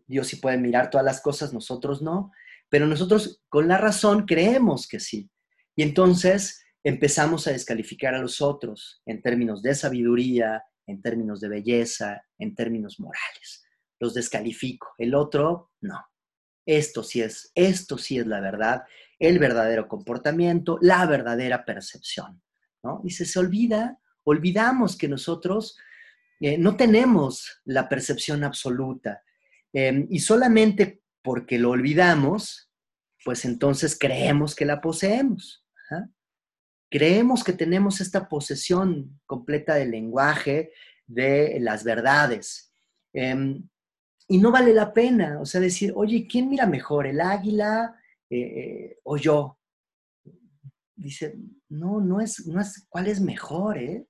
Dios sí puede mirar todas las cosas, nosotros no, pero nosotros con la razón creemos que sí. Y entonces empezamos a descalificar a los otros en términos de sabiduría, en términos de belleza, en términos morales. Los descalifico. El otro, no. Esto sí es, esto sí es la verdad, el verdadero comportamiento, la verdadera percepción. ¿no? Y se, olvida olvidamos que nosotros eh, no tenemos la percepción absoluta em, y solamente porque lo olvidamos, pues entonces creemos que la poseemos. Creemos que tenemos esta posesión completa del lenguaje, de las verdades. Y no vale la pena, o sea, decir, oye, ¿quién mira mejor, el águila eh, eh, o yo? Dice, no, no es, no es cuál es mejor, ¿eh?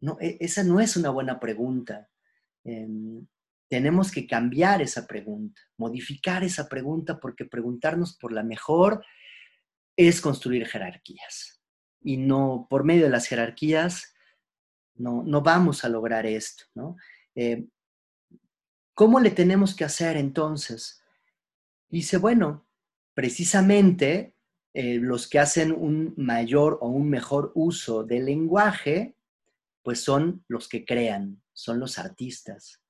No, e, esa no es una buena pregunta. Em, tenemos que cambiar esa pregunta, modificar esa pregunta, porque preguntarnos por la mejor es construir jerarquías. Y no, por medio de las jerarquías, no, no vamos a lograr esto. ¿no? Em, ¿Cómo le tenemos que hacer entonces? Dice, bueno, precisamente eh, los que hacen un mayor o un mejor uso del lenguaje pues son los que crean, son los artistas.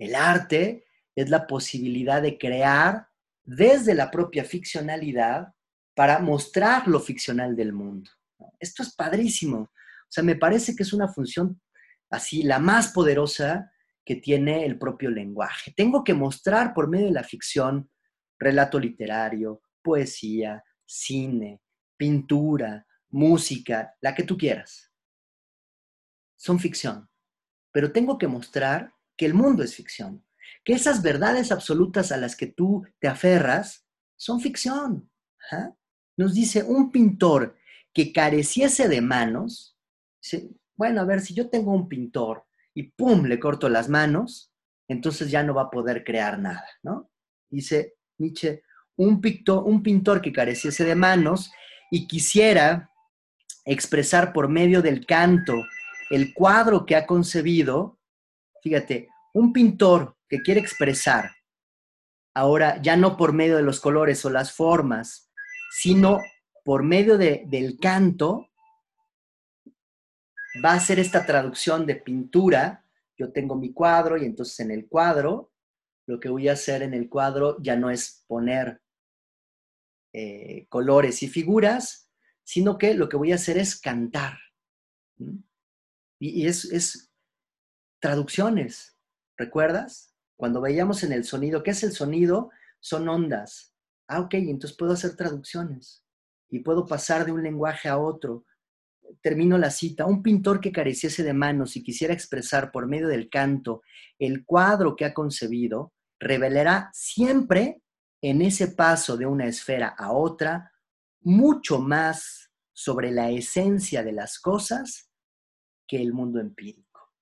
El arte es la posibilidad de crear desde la propia ficcionalidad para mostrar lo ficcional del mundo. Esto es padrísimo. O sea, me parece que es una función así, la más poderosa que tiene el propio lenguaje. Tengo que mostrar por medio de la ficción relato literario, poesía, cine, pintura, música, la que tú quieras son ficción, pero tengo que mostrar que el mundo es ficción, que esas verdades absolutas a las que tú te aferras son ficción. Nos dice un pintor que careciese de manos, bueno, a ver, si yo tengo un pintor y pum, le corto las manos, entonces ya no va a poder crear nada, ¿no? Dice Nietzsche, un, un pintor que careciese de manos y quisiera expresar por medio del canto el cuadro que ha concebido, fíjate, un pintor que quiere expresar, ahora ya no por medio de los colores o las formas, sino por medio del canto, va a hacer esta traducción de pintura. Yo tengo mi cuadro y entonces en el cuadro, lo que voy a hacer en el cuadro ya no es poner eh, colores y figuras, sino que lo que voy a hacer es cantar. Y, es, traducciones, ¿recuerdas? Cuando veíamos en el sonido, ¿qué es el sonido? Son ondas. Ah, ok, entonces puedo hacer traducciones y puedo pasar de un lenguaje a otro. Termino la cita. Un pintor que careciese de manos y quisiera expresar por medio del canto el cuadro que ha concebido, revelará siempre en ese paso de una esfera a otra mucho más sobre la esencia de las cosas que el mundo empírico.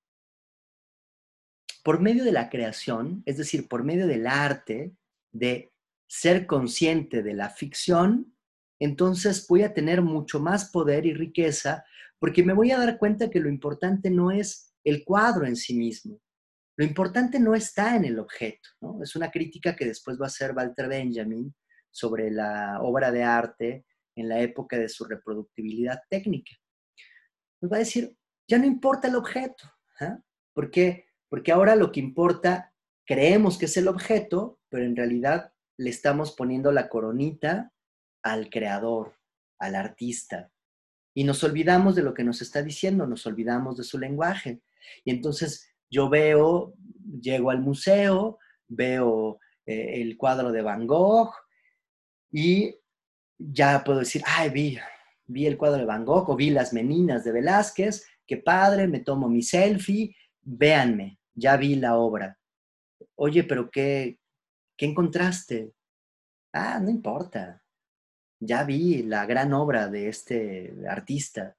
Por medio de la creación, es decir, por medio del arte, de ser consciente de la ficción, entonces voy a tener mucho más poder y riqueza porque me voy a dar cuenta que lo importante no es el cuadro en sí mismo. Lo importante no está en el objeto. Es una crítica que después va a hacer Walter Benjamin sobre la obra de arte en la época de su reproductibilidad técnica. Nos va a decir, ya no importa el objeto. ¿ah? ¿Por qué? Porque ahora lo que importa, creemos que es el objeto, pero en realidad le estamos poniendo la coronita al creador, al artista. Y nos olvidamos de lo que nos está diciendo, nos olvidamos de su lenguaje. Y entonces yo veo, llego al museo, veo eh, el cuadro de Van Gogh y ya puedo decir, ay, vi, vi el cuadro de Van Gogh o vi las meninas de Velázquez, qué padre, me tomo mi selfie, véanme, ya vi la obra. Oye, pero ¿qué, qué encontraste? Ah, no importa, ya vi la gran obra de este artista.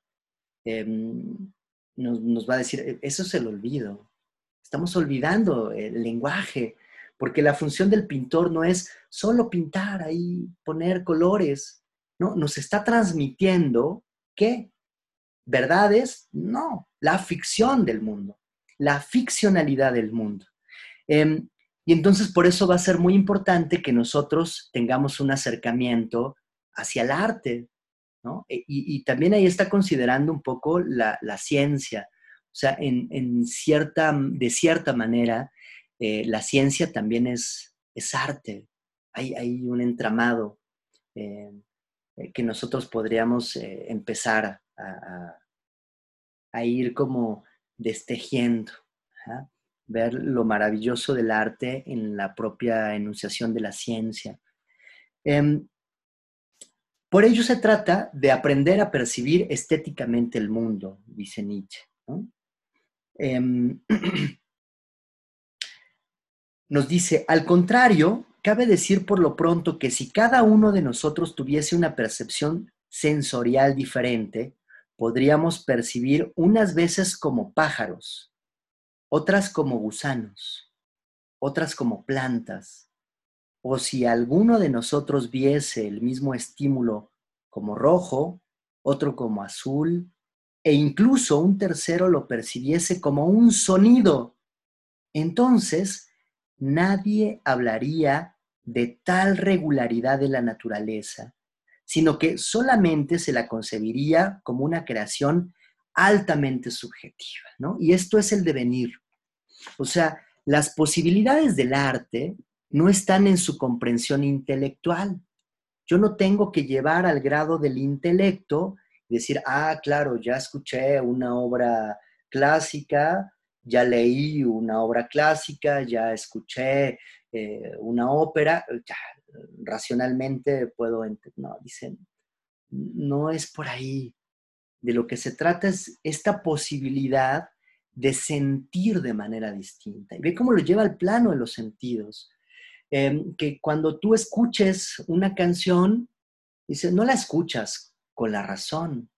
Em, nos, va a decir, e, eso es el olvido. Estamos olvidando el lenguaje, porque la función del pintor no es solo pintar ahí, poner colores, no, nos está transmitiendo qué? ¿Verdades? No, la ficción del mundo, la ficcionalidad del mundo. Em, y entonces por eso va a ser muy importante que nosotros tengamos un acercamiento hacia el arte, ¿no? E, y, también ahí está considerando un poco la, ciencia. O sea, en, cierta, de cierta manera, eh, la ciencia también es, es arte. Hay, hay un entramado eh, eh, que nosotros podríamos empezar a, a, ir como destejiendo, ver lo maravilloso del arte en la propia enunciación de la ciencia. Em, por ello se trata de aprender a percibir estéticamente el mundo, dice Nietzsche. Em, (clears throat) nos dice, al contrario, cabe decir por lo pronto que si cada uno de nosotros tuviese una percepción sensorial diferente, podríamos percibir unas veces como pájaros, otras como gusanos, otras como plantas, o si alguno de nosotros viese el mismo estímulo como rojo, otro como azul, e incluso un tercero lo percibiese como un sonido, entonces nadie hablaría de tal regularidad de la naturaleza, sino que solamente se la concebiría como una creación altamente subjetiva, ¿no? Y esto es el devenir. O sea, las posibilidades del arte no están en su comprensión intelectual. Yo no tengo que llevar al grado del intelecto y decir, ah, claro, ya escuché una obra clásica, ya leí una obra clásica, ya escuché eh, una ópera, ya racionalmente puedo entender. No, dicen, no es por ahí. De lo que se trata es esta posibilidad de sentir de manera distinta. Y ve cómo lo lleva al plano de los sentidos. Em, que cuando tú escuches una canción, dice, no la escuchas con la razón,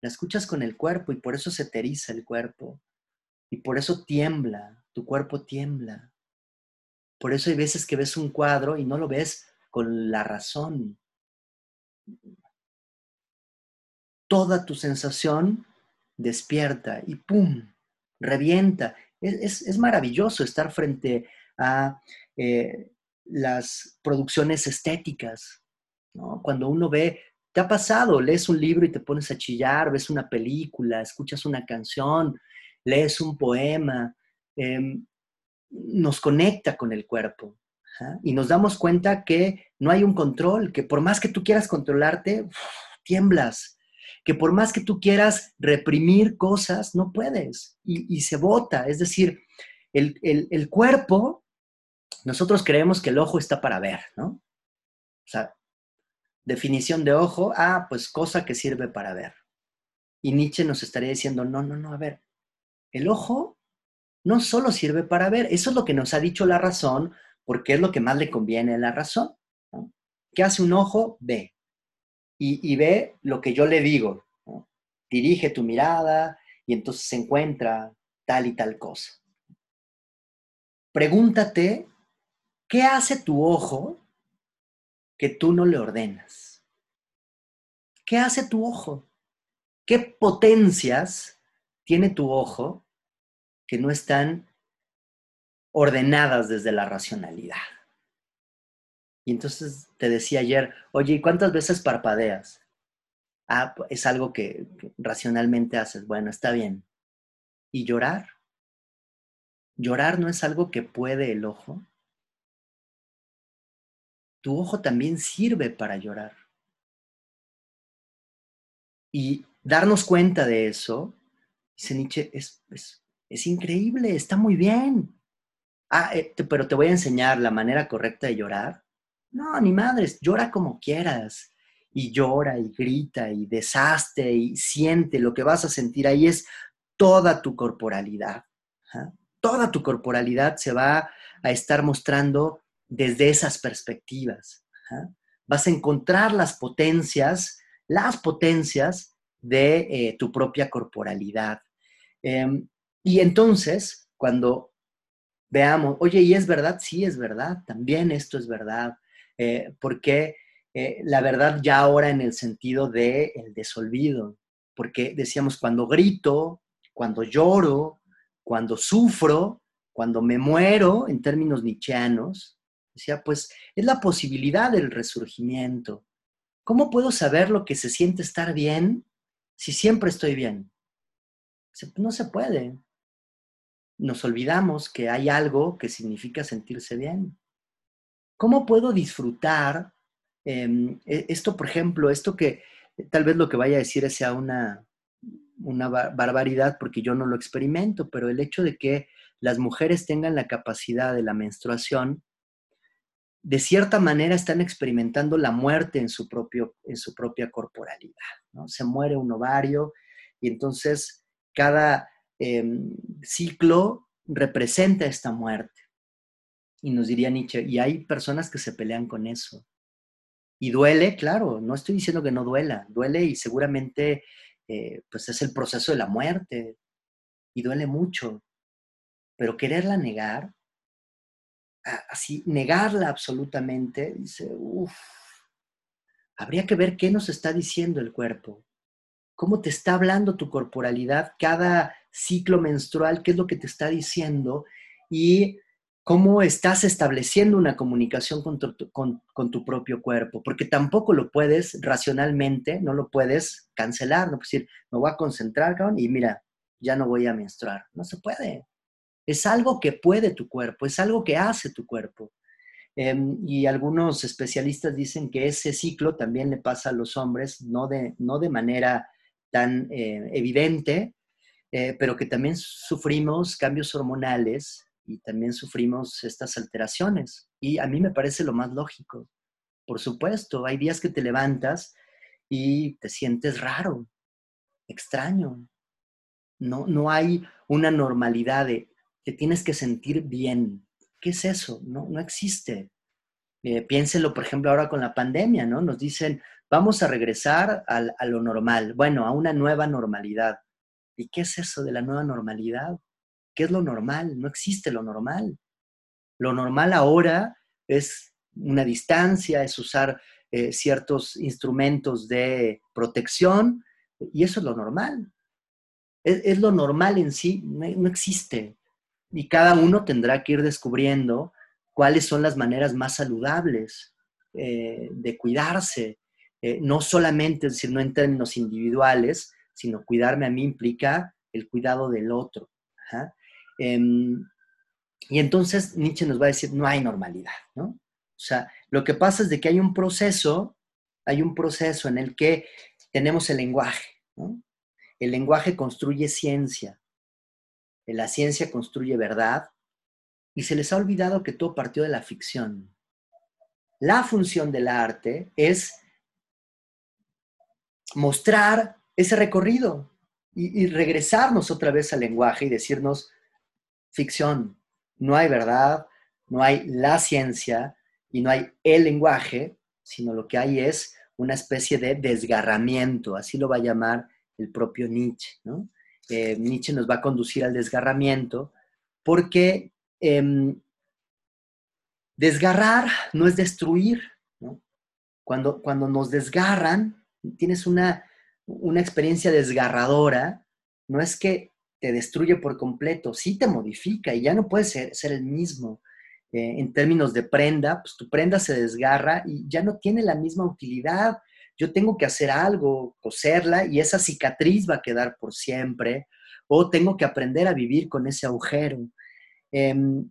la escuchas con el cuerpo y por eso se te el cuerpo y por eso tiembla, tu cuerpo tiembla. Por eso hay veces que ves un cuadro y no lo ves con la razón. Toda tu sensación despierta y ¡pum! revienta. Es, maravilloso estar frente a eh, las producciones estéticas. Cuando uno ve, te ha pasado, lees un libro y te pones a chillar, ves una película, escuchas una canción, lees un poema, em, nos conecta con el cuerpo y nos damos cuenta que no hay un control, que por más que tú quieras controlarte, tiemblas, que por más que tú quieras reprimir cosas, no puedes y, se bota. Es decir, el, el cuerpo nosotros creemos que el ojo está para ver, ¿no? O sea, definición de ojo, ah, pues cosa que sirve para ver. Y Nietzsche nos estaría diciendo, no, no, no, a ver, el ojo no solo sirve para ver, eso es lo que nos ha dicho la razón, porque es lo que más le conviene a la razón. ¿Qué hace un ojo? Ve. Y, ve lo que yo le digo. Dirige tu mirada y entonces se encuentra tal y tal cosa. Pregúntate ¿Qué hace tu ojo que tú no le ordenas. ¿Qué hace tu ojo? ¿Qué potencias tiene tu ojo que no están ordenadas desde la racionalidad? Y entonces te decía ayer, oye, ¿y cuántas veces parpadeas? Ah, es algo que, racionalmente haces. Bueno, está bien. ¿Y llorar? ¿Llorar no es algo que puede el ojo? Tu ojo también sirve para llorar. Y darnos cuenta de eso, dice Nietzsche, es, es, increíble, está muy bien. Ah, eh, pero te voy a enseñar la manera correcta de llorar. No, ni madres, llora como quieras. Y llora y grita y desastre y siente. Lo que vas a sentir ahí es toda tu corporalidad. Toda tu corporalidad se va a estar mostrando desde esas perspectivas. Vas a encontrar las potencias, las potencias de eh, tu propia corporalidad. Em, y entonces, cuando veamos, oye, ¿y es verdad? Sí, es verdad, también esto es verdad, eh, porque eh, la verdad ya ahora en el sentido del el desolvido, porque decíamos, cuando grito, cuando lloro, cuando sufro, cuando me muero, en términos nietzscheanos, decía, pues es la posibilidad del resurgimiento. ¿Cómo puedo saber lo que se siente estar bien si siempre estoy bien? No se puede. Nos olvidamos que hay algo que significa sentirse bien. ¿Cómo puedo disfrutar em, e, esto, por ejemplo, esto que tal vez lo que vaya a decir sea una, una barbaridad porque yo no lo experimento, pero el hecho de que las mujeres tengan la capacidad de la menstruación, de cierta manera están experimentando la muerte en su, propio, en su propia corporalidad. ¿no? Se muere un ovario y entonces cada em, ciclo representa esta muerte. Y nos diría Nietzsche, y hay personas que se pelean con eso. Y duele, claro, no estoy diciendo que no duela, duele y seguramente eh, pues es el proceso de la muerte y duele mucho, pero quererla negar, así, negarla absolutamente, dice, uff, habría que ver qué nos está diciendo el cuerpo, cómo te está hablando tu corporalidad, cada ciclo menstrual, qué es lo que te está diciendo y cómo estás estableciendo una comunicación con tu, propio cuerpo, porque tampoco lo puedes racionalmente, no lo puedes cancelar, no puedes decir, me voy a concentrar, y mira, ya no voy a menstruar. No se puede. Es algo que puede tu cuerpo, es algo que hace tu cuerpo. Em, y algunos especialistas dicen que ese ciclo también le pasa a los hombres, no de, no de manera tan eh, evidente, eh, pero que también sufrimos cambios hormonales y también sufrimos estas alteraciones. Y a mí me parece lo más lógico. Por supuesto, hay días que te levantas y te sientes raro, extraño. No, no hay una normalidad de que tienes que sentir bien. ¿Qué es eso? No, no existe. Eh, piénselo, por ejemplo, ahora con la pandemia, ¿no? Nos dicen, vamos a regresar a lo normal, bueno, a una nueva normalidad. ¿Y qué es eso de la nueva normalidad? ¿Qué es lo normal? No existe lo normal. Lo normal ahora es una distancia, es usar eh, ciertos instrumentos de protección y eso es lo normal. Es, lo normal en sí, no, existe. Y cada uno tendrá que ir descubriendo cuáles son las maneras más saludables eh, de cuidarse. Eh, no solamente, es decir, no en términos individuales, sino cuidarme a mí implica el cuidado del otro. Em, y entonces Nietzsche nos va a decir, no hay normalidad, ¿no? O sea, lo que pasa es de que hay un proceso, hay un proceso en el que tenemos el lenguaje. El lenguaje construye ciencia, la ciencia construye verdad, y se les ha olvidado que todo partió de la ficción. La función del arte es mostrar ese recorrido y, regresarnos otra vez al lenguaje y decirnos, ficción. No hay verdad, no hay la ciencia y no hay el lenguaje, sino lo que hay es una especie de desgarramiento, así lo va a llamar el propio Nietzsche. Eh, Nietzsche nos va a conducir al desgarramiento porque em, desgarrar no es destruir, cuando, cuando nos desgarran, tienes una, una experiencia desgarradora, no es que te destruye por completo, sí te modifica y ya no puedes ser, ser el mismo. Eh, en términos de prenda, pues tu prenda se desgarra y ya no tiene la misma utilidad. Yo tengo que hacer algo, coserla y esa cicatriz va a quedar por siempre o tengo que aprender a vivir con ese agujero. Em,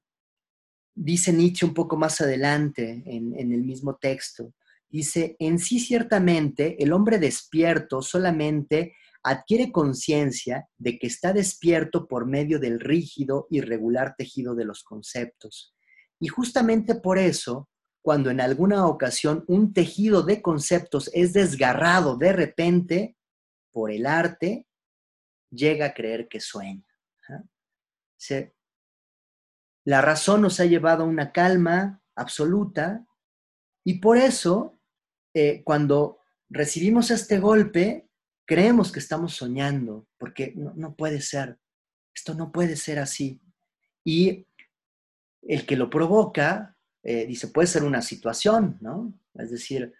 dice Nietzsche un poco más adelante en, en el mismo texto, dice, en sí ciertamente el hombre despierto solamente adquiere conciencia de que está despierto por medio del rígido y regular tejido de los conceptos. Y justamente por eso, cuando en alguna ocasión un tejido de conceptos es desgarrado de repente por el arte, llega a creer que sueña. la razón nos ha llevado a una calma absoluta y por eso, eh, cuando recibimos este golpe, creemos que estamos soñando, porque no, puede ser, esto no puede ser así. Y el que lo provoca, eh, dice, puede ser una situación, ¿no? Es decir,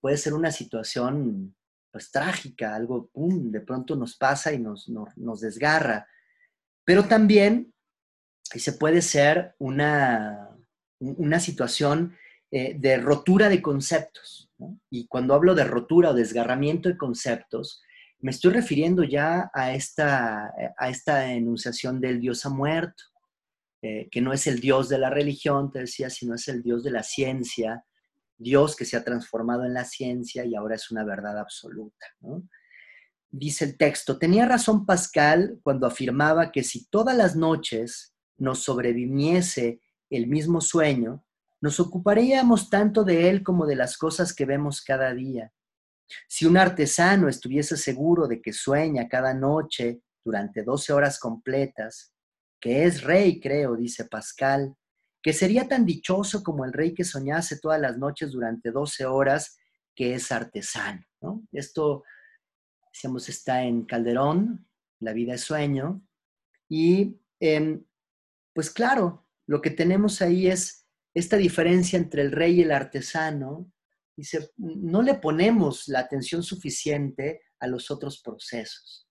puede ser una situación pues trágica, algo, de pronto nos pasa y nos, nos, desgarra. Pero también, dice, puede ser una, una situación eh, de rotura de conceptos. Y cuando hablo de rotura o desgarramiento de conceptos, me estoy refiriendo ya a esta, a esta enunciación del Dios ha muerto, eh, que no es el Dios de la religión, te decía, sino es el Dios de la ciencia, Dios que se ha transformado en la ciencia y ahora es una verdad absoluta. Dice el texto, tenía razón Pascal cuando afirmaba que si todas las noches nos sobreviniese el mismo sueño, nos ocuparíamos tanto de él como de las cosas que vemos cada día. Si un artesano estuviese seguro de que sueña cada noche durante 12 horas completas, que es rey, creo, dice Pascal, que sería tan dichoso como el rey que soñase todas las noches durante 12 horas, que es artesano. Esto, decíamos, está en Calderón, La vida es sueño, y em, pues claro, lo que tenemos ahí es esta diferencia entre el rey y el artesano, Dice, no le ponemos la atención suficiente a los otros procesos.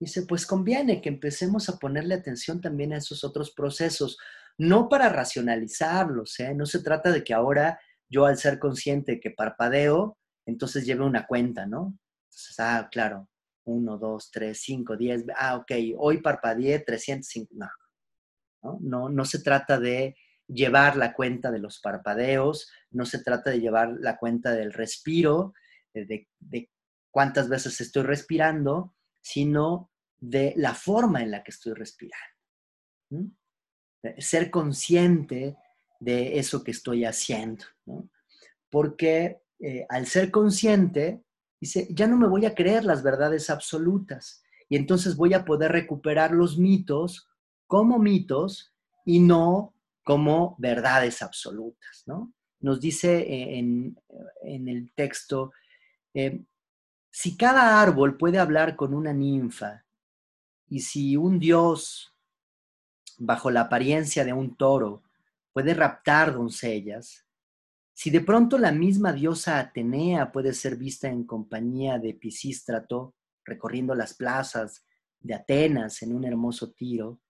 Dice, pues conviene que empecemos a ponerle atención también a esos otros procesos, no para racionalizarlos, ¿eh? no se trata de que ahora yo al ser consciente que parpadeo, entonces lleve una cuenta, ¿no? Entonces, ah, claro, uno, dos, tres, cinco, diez, ah, ok, hoy parpadeé 305, no, no, no, se trata de llevar la cuenta de los parpadeos, no se trata de llevar la cuenta del respiro, de, cuántas veces estoy respirando, sino de la forma en la que estoy respirando. Ser consciente de eso que estoy haciendo. Porque eh, al ser consciente, dice, ya no me voy a creer las verdades absolutas y entonces voy a poder recuperar los mitos como mitos y no como verdades absolutas, ¿no? Nos dice eh, en, el texto, eh, si cada árbol puede hablar con una ninfa y si un dios, bajo la apariencia de un toro, puede raptar doncellas, si de pronto la misma diosa Atenea puede ser vista en compañía de Pisístrato, recorriendo las plazas de Atenas en un hermoso tiro,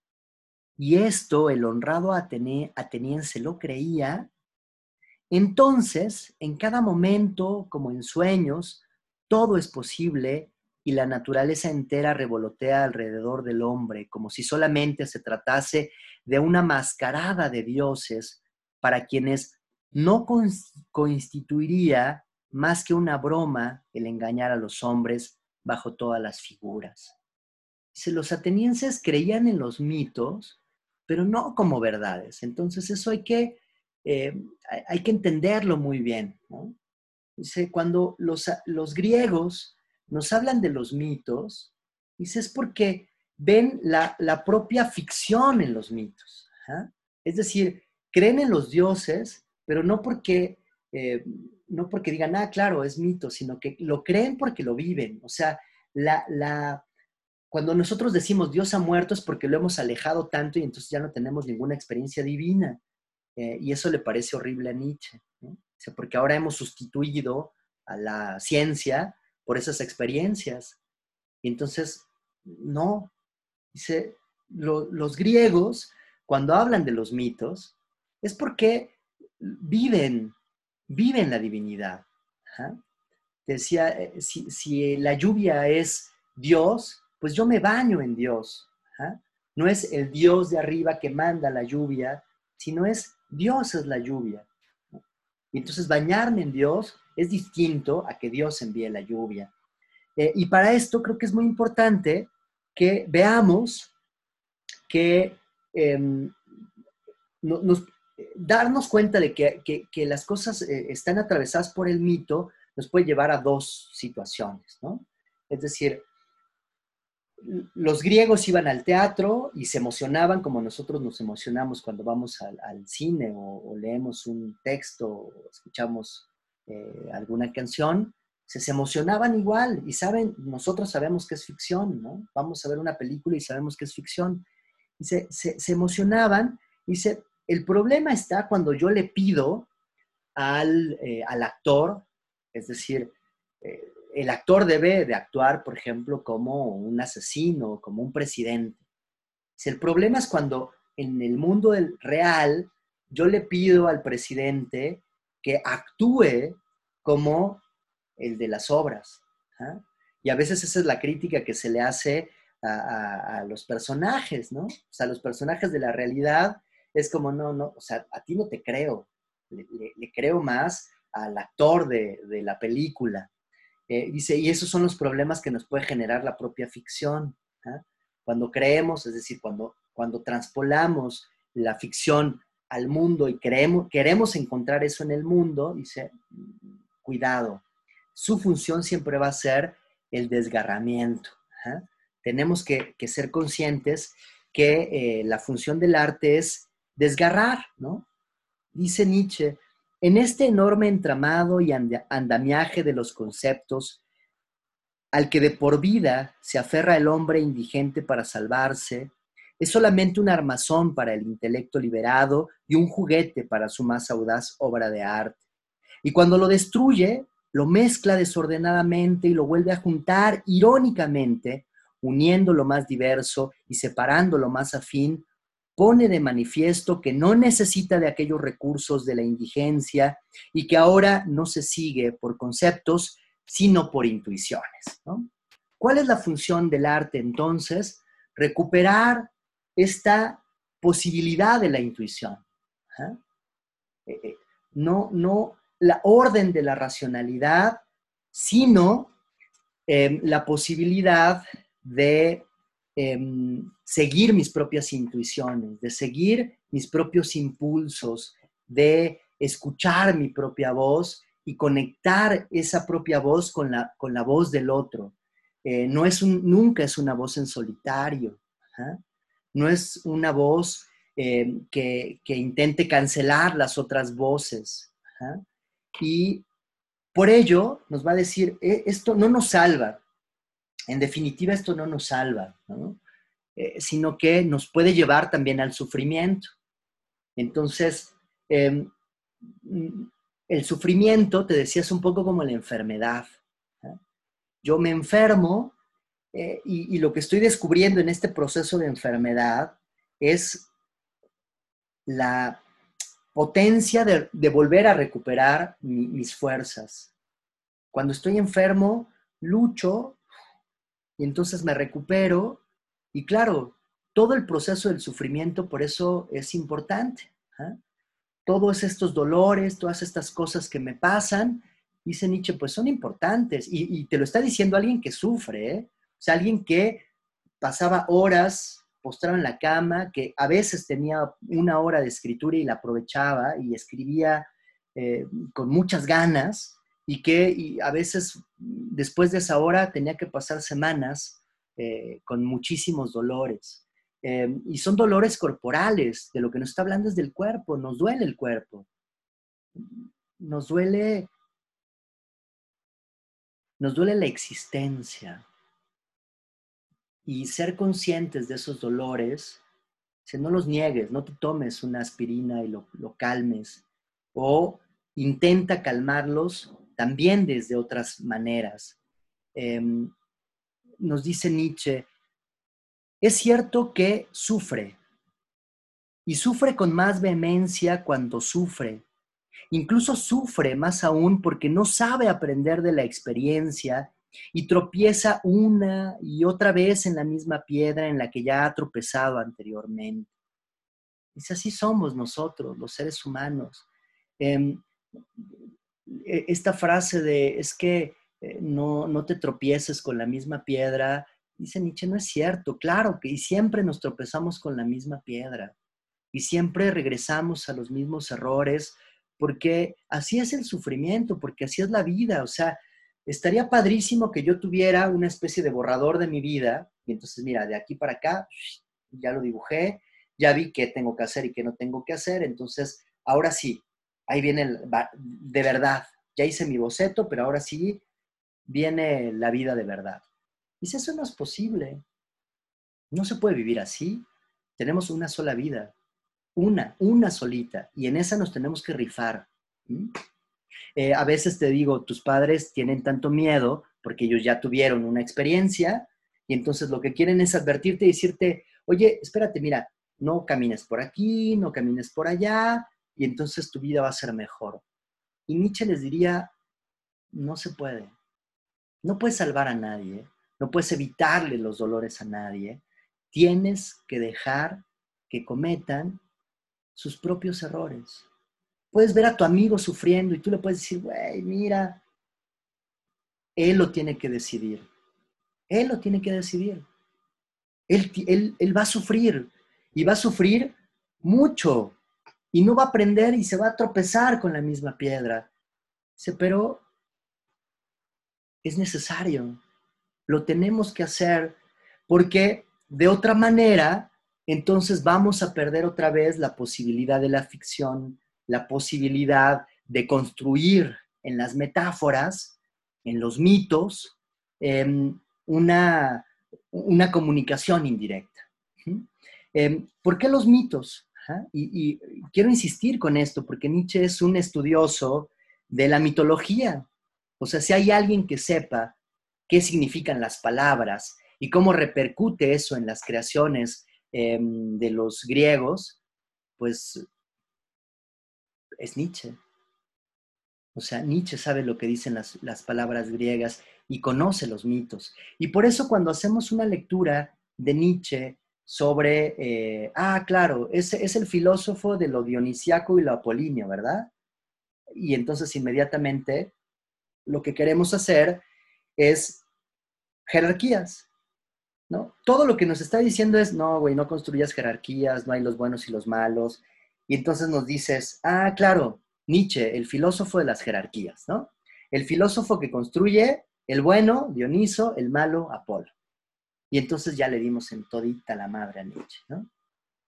y esto el honrado ateniense lo creía, entonces, en cada momento, como en sueños, todo es posible y la naturaleza entera revolotea alrededor del hombre, como si solamente se tratase de una mascarada de dioses para quienes no constituiría más que una broma el engañar a los hombres bajo todas las figuras. Si los atenienses creían en los mitos pero no como verdades. Entonces eso hay que, eh, hay que entenderlo muy bien. Dice, cuando los, los, griegos nos hablan de los mitos, dice, es porque ven la, propia ficción en los mitos. Es decir, creen en los dioses, pero no porque, eh, no porque digan, ah, claro, es mito, sino que lo creen porque lo viven. O sea, la, la, cuando nosotros decimos Dios ha muerto es porque lo hemos alejado tanto y entonces ya no tenemos ninguna experiencia divina. Eh, y eso le parece horrible a Nietzsche, porque ahora hemos sustituido a la ciencia por esas experiencias. Entonces, no, dice, los griegos, cuando hablan de los mitos, es porque viven, viven la divinidad. Decía, eh, si, la lluvia es Dios, pues yo me baño en Dios. No es el Dios de arriba que manda la lluvia, sino es Dios es la lluvia. Y entonces bañarme en Dios es distinto a que Dios envíe la lluvia. Eh, y para esto creo que es muy importante que veamos que em, nos, darnos cuenta de que, las cosas eh, están atravesadas por el mito nos puede llevar a dos situaciones, ¿no? Es decir, los griegos iban al teatro y se emocionaban como nosotros nos emocionamos cuando vamos al, cine o, leemos un texto o escuchamos eh, alguna canción, se, emocionaban igual y saben, nosotros sabemos que es ficción, ¿no? Vamos a ver una película y sabemos que es ficción. Se, emocionaban y se, el problema está cuando yo le pido al, eh, actor, es decir, eh, el actor debe de actuar, por ejemplo, como un asesino, como un presidente. Si el problema es cuando en el mundo real yo le pido al presidente que actúe como el de las obras. ¿ah? Y a veces esa es la crítica que se le hace a, los personajes, ¿no? O sea, los personajes de la realidad es como, no, no, o sea, a ti no te creo, le, creo más al actor de la película. Eh, dice, y esos son los problemas que nos puede generar la propia ficción. ¿ah? Cuando creemos, es decir, cuando, cuando transpolamos la ficción al mundo y creemos, queremos encontrar eso en el mundo, dice, cuidado, su función siempre va a ser el desgarramiento. ¿ah? Tenemos que, ser conscientes que eh, la función del arte es desgarrar, ¿no? Dice Nietzsche, en este enorme entramado y andamiaje de los conceptos, al que de por vida se aferra el hombre indigente para salvarse, es solamente un armazón para el intelecto liberado y un juguete para su más audaz obra de arte. Y cuando lo destruye, lo mezcla desordenadamente y lo vuelve a juntar irónicamente, uniendo lo más diverso y separando lo más afín, pone de manifiesto que no necesita de aquellos recursos de la indigencia y que ahora no se sigue por conceptos, sino por intuiciones. ¿Cuál es la función del arte entonces? Recuperar esta posibilidad de la intuición. ¿ah? Eh, eh, no, no la orden de la racionalidad, sino em, la posibilidad de Em, seguir mis propias intuiciones, de seguir mis propios impulsos, de escuchar mi propia voz y conectar esa propia voz con la, con la voz del otro. Eh, no es un, nunca es una voz en solitario, no es una voz em, que, intente cancelar las otras voces. Y por ello nos va a decir, e, esto no nos salva, en definitiva esto no nos salva, eh, sino que nos puede llevar también al sufrimiento. Entonces, em, el sufrimiento, te decía, es un poco como la enfermedad. Yo me enfermo eh, y, lo que estoy descubriendo en este proceso de enfermedad es la potencia de, volver a recuperar mis fuerzas. Cuando estoy enfermo, lucho y entonces me recupero y claro, todo el proceso del sufrimiento por eso es importante. ¿ah? Todos estos dolores, todas estas cosas que me pasan, dice Nietzsche, pues son importantes. Y, te lo está diciendo alguien que sufre, ¿eh? o sea, alguien que pasaba horas postrado en la cama, que a veces tenía una hora de escritura y la aprovechaba y escribía eh, con muchas ganas, y que a veces después de esa hora tenía que pasar semanas eh, con muchísimos dolores. Em, y son dolores corporales, de lo que nos está hablando es del cuerpo, nos duele el cuerpo. Nos duele, nos duele la existencia. Y ser conscientes de esos dolores, si no los niegues, no te tomes una aspirina y lo calmes, o intenta calmarlos también desde otras maneras. Em, nos dice Nietzsche, es cierto que sufre, y sufre con más vehemencia cuando sufre. Incluso sufre más aún porque no sabe aprender de la experiencia y tropieza una y otra vez en la misma piedra en la que ya ha tropezado anteriormente. Es así somos nosotros, los seres humanos. Em, e, esta frase de es que eh, no, no te tropieces con la misma piedra, dice Nietzsche, no es cierto, claro que y siempre nos tropezamos con la misma piedra y siempre regresamos a los mismos errores, porque así es el sufrimiento, porque así es la vida, o sea, estaría padrísimo que yo tuviera una especie de borrador de mi vida, y entonces mira, de aquí para acá, ya lo dibujé, ya vi qué tengo que hacer y qué no tengo que hacer, entonces ahora sí, ahí viene el, de verdad, ya hice mi boceto, pero ahora sí viene la vida de verdad. Y si eso no es posible, no se puede vivir así, tenemos una sola vida una, una solita, y en esa nos tenemos que rifar. Eh, a veces te digo, tus padres tienen tanto miedo porque ellos ya tuvieron una experiencia y entonces lo que quieren es advertirte y decirte, oye, espérate, mira, no camines por aquí, no camines por allá, y entonces tu vida va a ser mejor. Y Nietzsche les diría, no se puede. No puedes salvar a nadie, no puedes evitarle los dolores a nadie. Tienes que dejar que cometan sus propios errores. Puedes ver a tu amigo sufriendo y tú le puedes decir, güey, mira, él lo tiene que decidir. Él lo tiene que decidir. Él, él, va a sufrir y va a sufrir mucho y no va a aprender y se va a tropezar con la misma piedra. Pero es necesario, lo tenemos que hacer porque de otra manera entonces vamos a perder otra vez la posibilidad de la ficción, la posibilidad de construir en las metáforas, en los mitos, em, una, una, comunicación indirecta. Em, ¿Por qué los mitos? Y, quiero insistir con esto, porque Nietzsche es un estudioso de la mitología. O sea, si hay alguien que sepa qué significan las palabras y cómo repercute eso en las creaciones Em, de los griegos, pues es Nietzsche. O sea, Nietzsche sabe lo que dicen las, palabras griegas y conoce los mitos. Y por eso cuando hacemos una lectura de Nietzsche sobre, eh, ah, claro, es, es el filósofo de lo dionisiaco y lo apolíneo, ¿verdad? Y entonces inmediatamente lo que queremos hacer es jerarquías. Todo lo que nos está diciendo es, no, güey, no construyas jerarquías, no hay los buenos y los malos. Y entonces nos dices, ah, claro, Nietzsche, el filósofo de las jerarquías, ¿no? El filósofo que construye el bueno, Dioniso, el malo, Apolo. Y entonces ya le dimos en todita la madre a Nietzsche, ¿no?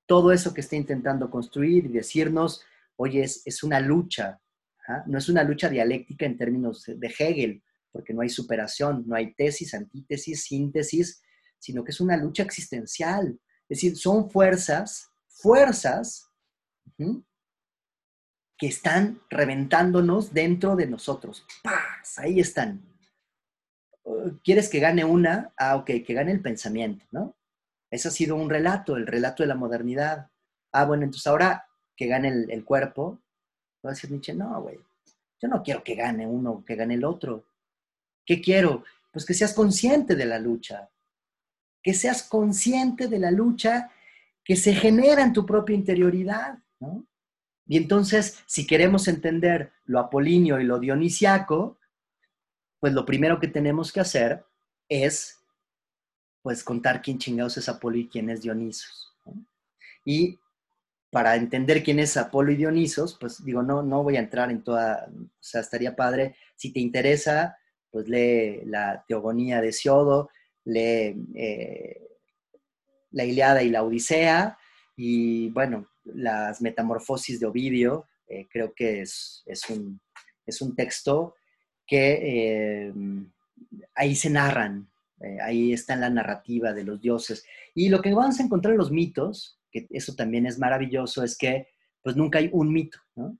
Todo eso que está intentando construir y decirnos, oye, es, una lucha, ¿ah? no es una lucha dialéctica en términos de Hegel, porque no hay superación, no hay tesis, antítesis, síntesis, sino que es una lucha existencial. Es decir, son fuerzas, fuerzas que están reventándonos dentro de nosotros. ¡Paz! Ahí están. Uh, ¿Quieres que gane una? Ah, ok, que gane el pensamiento, ¿no? Ese ha sido un relato, el relato de la modernidad. Ah, bueno, entonces ahora que gane el, cuerpo, va a decir Nietzsche, no, güey, yo no quiero que gane uno, que gane el otro. ¿Qué quiero? Pues que seas consciente de la lucha, que seas consciente de la lucha que se genera en tu propia interioridad, ¿no? Y entonces, si queremos entender lo apolíneo y lo dionisiaco, pues lo primero que tenemos que hacer es, pues, contar quién chingados es Apolo y quién es Dionisos. Y para entender quién es Apolo y Dionisos, pues digo, no, no voy a entrar en toda, o sea, estaría padre, si te interesa, pues lee la Teogonía de Siodo, lee eh, la Iliada y la Odisea, y bueno, las Metamorfosis de Ovidio, eh, creo que es, un, es, un, texto que eh, ahí se narran, ahí está la narrativa de los dioses. Y lo que vamos a encontrar en los mitos, eso también es maravilloso, es que pues nunca hay un mito, ¿no?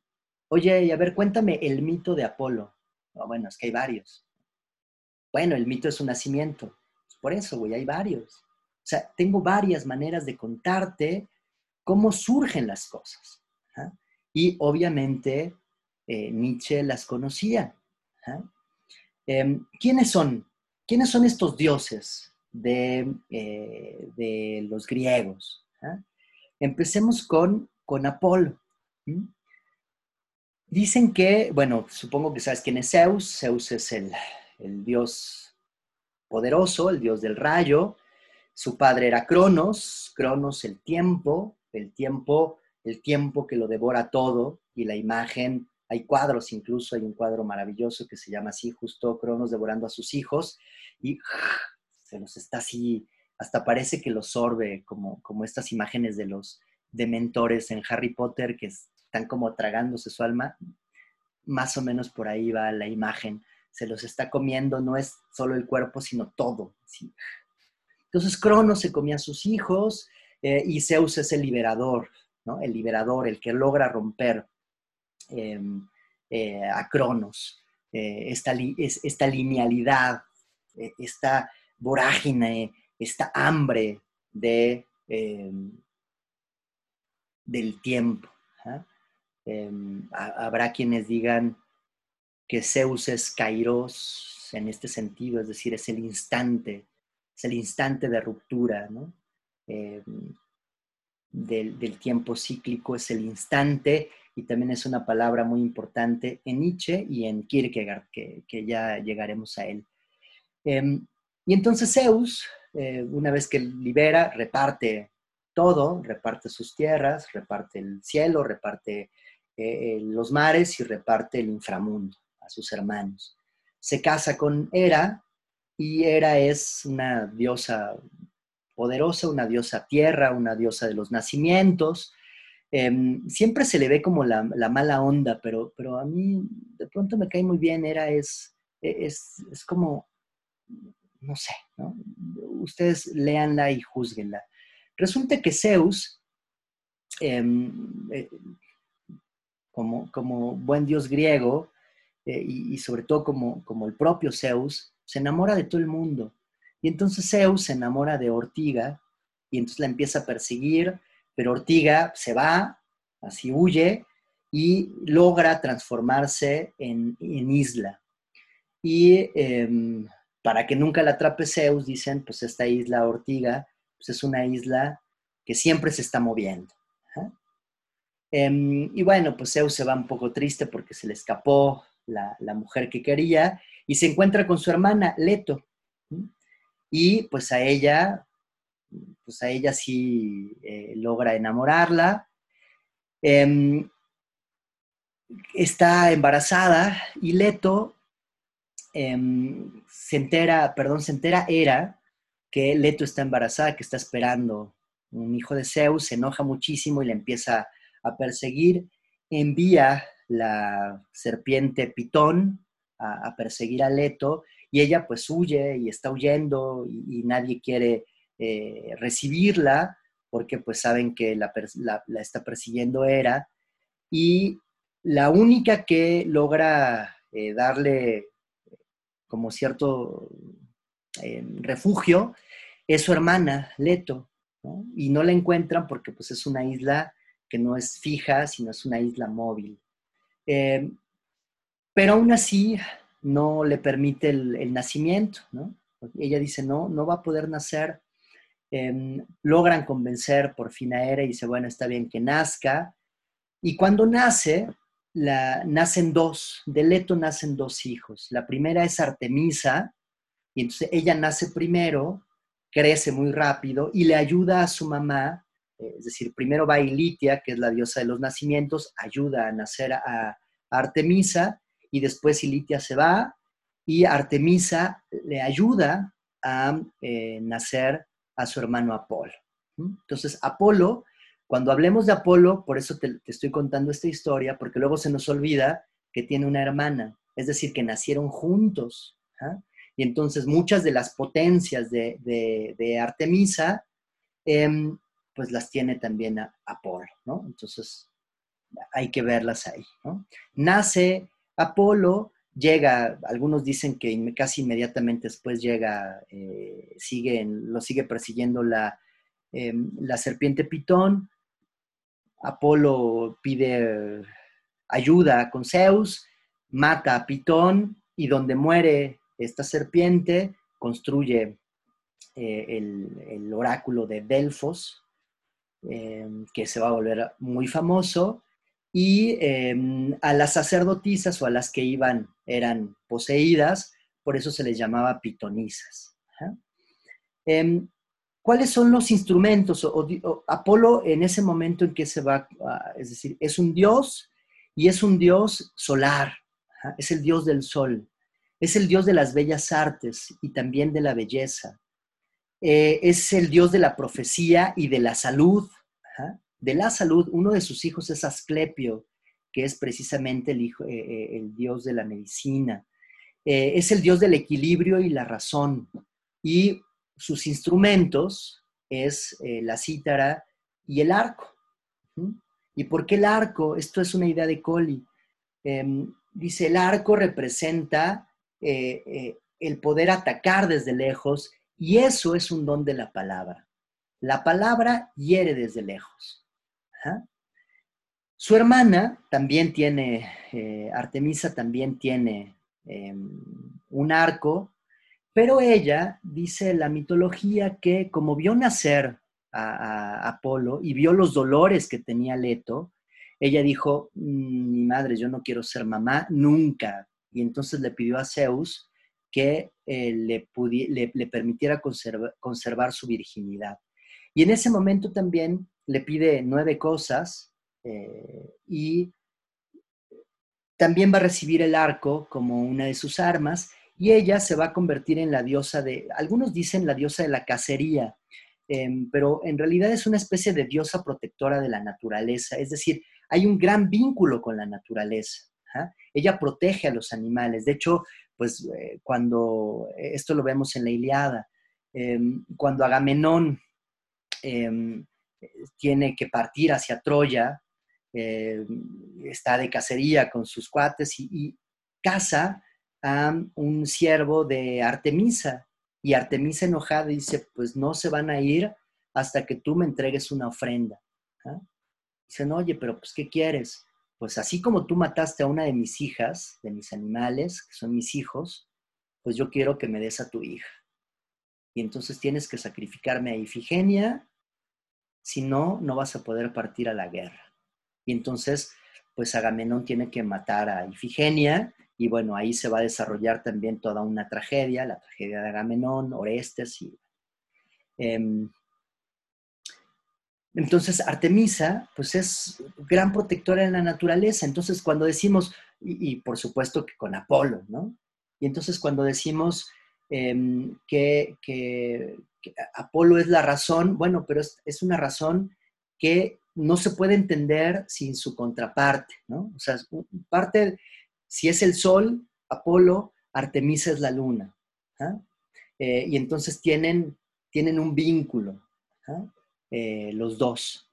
Oye, a ver, cuéntame el mito de Apolo, bueno, es que hay varios. Bueno, el mito es un nacimiento. Pues por eso, güey, hay varios. O sea, tengo varias maneras de contarte cómo surgen las cosas. Y obviamente eh, Nietzsche las conocía. Em, ¿Quiénes son? ¿Quiénes son estos dioses de, eh, los griegos? Empecemos con, con Apolo. Dicen que, bueno, supongo que sabes quién es Zeus. Zeus es el, el dios poderoso, el dios del rayo. Su padre era Cronos, Cronos el tiempo, el tiempo, el tiempo que lo devora todo y la imagen, hay cuadros incluso, hay un cuadro maravilloso que se llama así, justo Cronos devorando a sus hijos y se los está así, hasta parece que los sorbe, como, como estas imágenes de los dementores en Harry Potter que están como tragándose su alma, más o menos por ahí va la imagen se los está comiendo, no es solo el cuerpo, sino todo. Entonces Cronos se comía a sus hijos eh, y Zeus es el liberador, ¿no? el liberador, el que logra romper em, eh, a Cronos, eh, esta, esta, linealidad, esta vorágine, esta hambre de, em, del tiempo. ¿ah? Em, habrá quienes digan, que Zeus es Kairos en este sentido, es decir, es el instante, es el instante de ruptura, ¿no? Eh, del, tiempo cíclico, es el instante y también es una palabra muy importante en Nietzsche y en Kierkegaard, que, ya llegaremos a él. Em, y entonces Zeus, eh, una vez que libera, reparte todo, reparte sus tierras, reparte el cielo, reparte eh, los mares y reparte el inframundo a sus hermanos. Se casa con Hera y Hera es una diosa poderosa, una diosa tierra, una diosa de los nacimientos. Em, siempre se le ve como la, mala onda, pero, pero, a mí de pronto me cae muy bien. Hera es, es, es como, no sé, ¿no? ustedes léanla y juzguenla. Resulta que Zeus, em, eh, como, como buen dios griego, eh, y, sobre todo como, como el propio Zeus, se enamora de todo el mundo. Y entonces Zeus se enamora de Ortiga y entonces la empieza a perseguir, pero Ortiga se va, así huye y logra transformarse en, isla. Y em, para que nunca la atrape Zeus, dicen, pues esta isla Ortiga pues es una isla que siempre se está moviendo. Em, y bueno, pues Zeus se va un poco triste porque se le escapó la, mujer que quería, y se encuentra con su hermana, Leto. Y pues a ella, pues a ella sí eh, logra enamorarla. Em, está embarazada y Leto em, se entera, perdón, se entera era que Leto está embarazada, que está esperando. Un hijo de Zeus, se enoja muchísimo y le empieza a perseguir, envía la serpiente Pitón a, perseguir a Leto y ella pues huye y está huyendo y, nadie quiere eh, recibirla porque pues saben que la, está persiguiendo Hera. Y la única que logra eh, darle como cierto eh, refugio es su hermana Leto y no la encuentran porque pues es una isla que no es fija sino es una isla móvil eh, pero aún así no le permite el, nacimiento, ¿no? Ella dice, no, no va a poder nacer. Em, logran convencer por fin a Hera y dice, bueno, está bien que nazca. Y cuando nace, la, nacen dos, de Leto nacen dos hijos. La primera es Artemisa, y entonces ella nace primero, crece muy rápido y le ayuda a su mamá es decir, primero va Ilitia, que es la diosa de los nacimientos, ayuda a nacer a, Artemisa, y después Ilitia se va, y Artemisa le ayuda a eh, nacer a su hermano Apolo. Entonces, Apolo, cuando hablemos de Apolo, por eso te, estoy contando esta historia, porque luego se nos olvida que tiene una hermana, es decir, que nacieron juntos. ¿ah? Y entonces muchas de las potencias de, Artemisa em, pues las tiene también Apolo, ¿no? Entonces hay que verlas ahí, ¿no? Nace Apolo llega, algunos dicen que casi inmediatamente después llega, eh, sigue, lo sigue persiguiendo la, em, la serpiente Pitón. Apolo pide ayuda con Zeus, mata a Pitón y donde muere esta serpiente construye eh, el, oráculo de Delfos, em, que se va a volver muy famoso, y em, a las sacerdotisas o a las que iban eran poseídas, por eso se les llamaba pitonisas. ¿Cuáles son los instrumentos? Apolo en ese momento en que se va, es decir, es un dios y es un dios solar, es el dios del sol, es el dios de las bellas artes y también de la belleza, eh, es el dios de la profecía y de la salud, de la salud, uno de sus hijos es Asclepio, que es precisamente el, hijo, eh, eh, el dios de la medicina. Es el dios del equilibrio y la razón. Y sus instrumentos es la cítara y el arco. ¿Y por qué el arco? Esto es una idea de Colli. Em, dice, el arco representa el poder atacar desde lejos y eso es un don de la palabra. La palabra hiere desde lejos. Su hermana también tiene, eh, Artemisa también tiene em, un arco, pero ella dice la mitología que como vio nacer a, Apolo y vio los dolores que tenía Leto, ella dijo, mm, mi madre, yo no quiero ser mamá nunca. Y entonces le pidió a Zeus que eh, le, permitiera conservar su virginidad. Y en ese momento también le pide nueve cosas eh, y también va a recibir el arco como una de sus armas y ella se va a convertir en la diosa de, algunos dicen la diosa de la cacería, em, pero en realidad es una especie de diosa protectora de la naturaleza, es decir, hay un gran vínculo con la naturaleza. ¿ah? Ella protege a los animales, de hecho, pues eh, cuando, esto lo vemos en la Iliada, em, cuando Agamenón em, tiene que partir hacia Troya, eh, está de cacería con sus cuates y, caza a un siervo de Artemisa. Y Artemisa enojada dice, pues no se van a ir hasta que tú me entregues una ofrenda. ¿ah? Dicen, oye, pero pues ¿qué quieres? Pues así como tú mataste a una de mis hijas, de mis animales, que son mis hijos, pues yo quiero que me des a tu hija. Y entonces tienes que sacrificarme a Ifigenia si no, no vas a poder partir a la guerra. Y entonces, pues Agamenón tiene que matar a Ifigenia, y bueno, ahí se va a desarrollar también toda una tragedia, la tragedia de Agamenón, Orestes y... Em, entonces, Artemisa, pues es gran protectora de la naturaleza. Entonces, cuando decimos, y, por supuesto que con Apolo, ¿no? Y entonces cuando decimos em, que, Apolo es la razón, bueno, pero es, una razón que no se puede entender sin su contraparte, ¿no? O sea, parte, si es el sol, Apolo, Artemisa es la luna. ¿ah? Eh, y entonces tienen, tienen un vínculo, ¿ah? eh, los dos.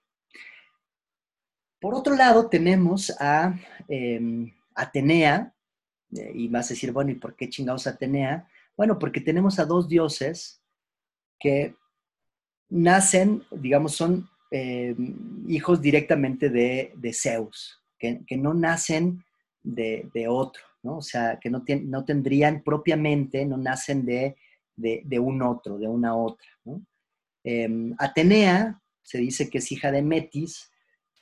Por otro lado, tenemos a em, Atenea, eh, y vas a decir, bueno, ¿y por qué chingados Atenea? Bueno, porque tenemos a dos dioses que nacen, digamos, son eh, hijos directamente de, Zeus, que, no nacen de, otro, ¿no? O sea, que no, no tendrían propiamente, no nacen de, un otro, de una otra, em, Atenea se dice que es hija de Metis,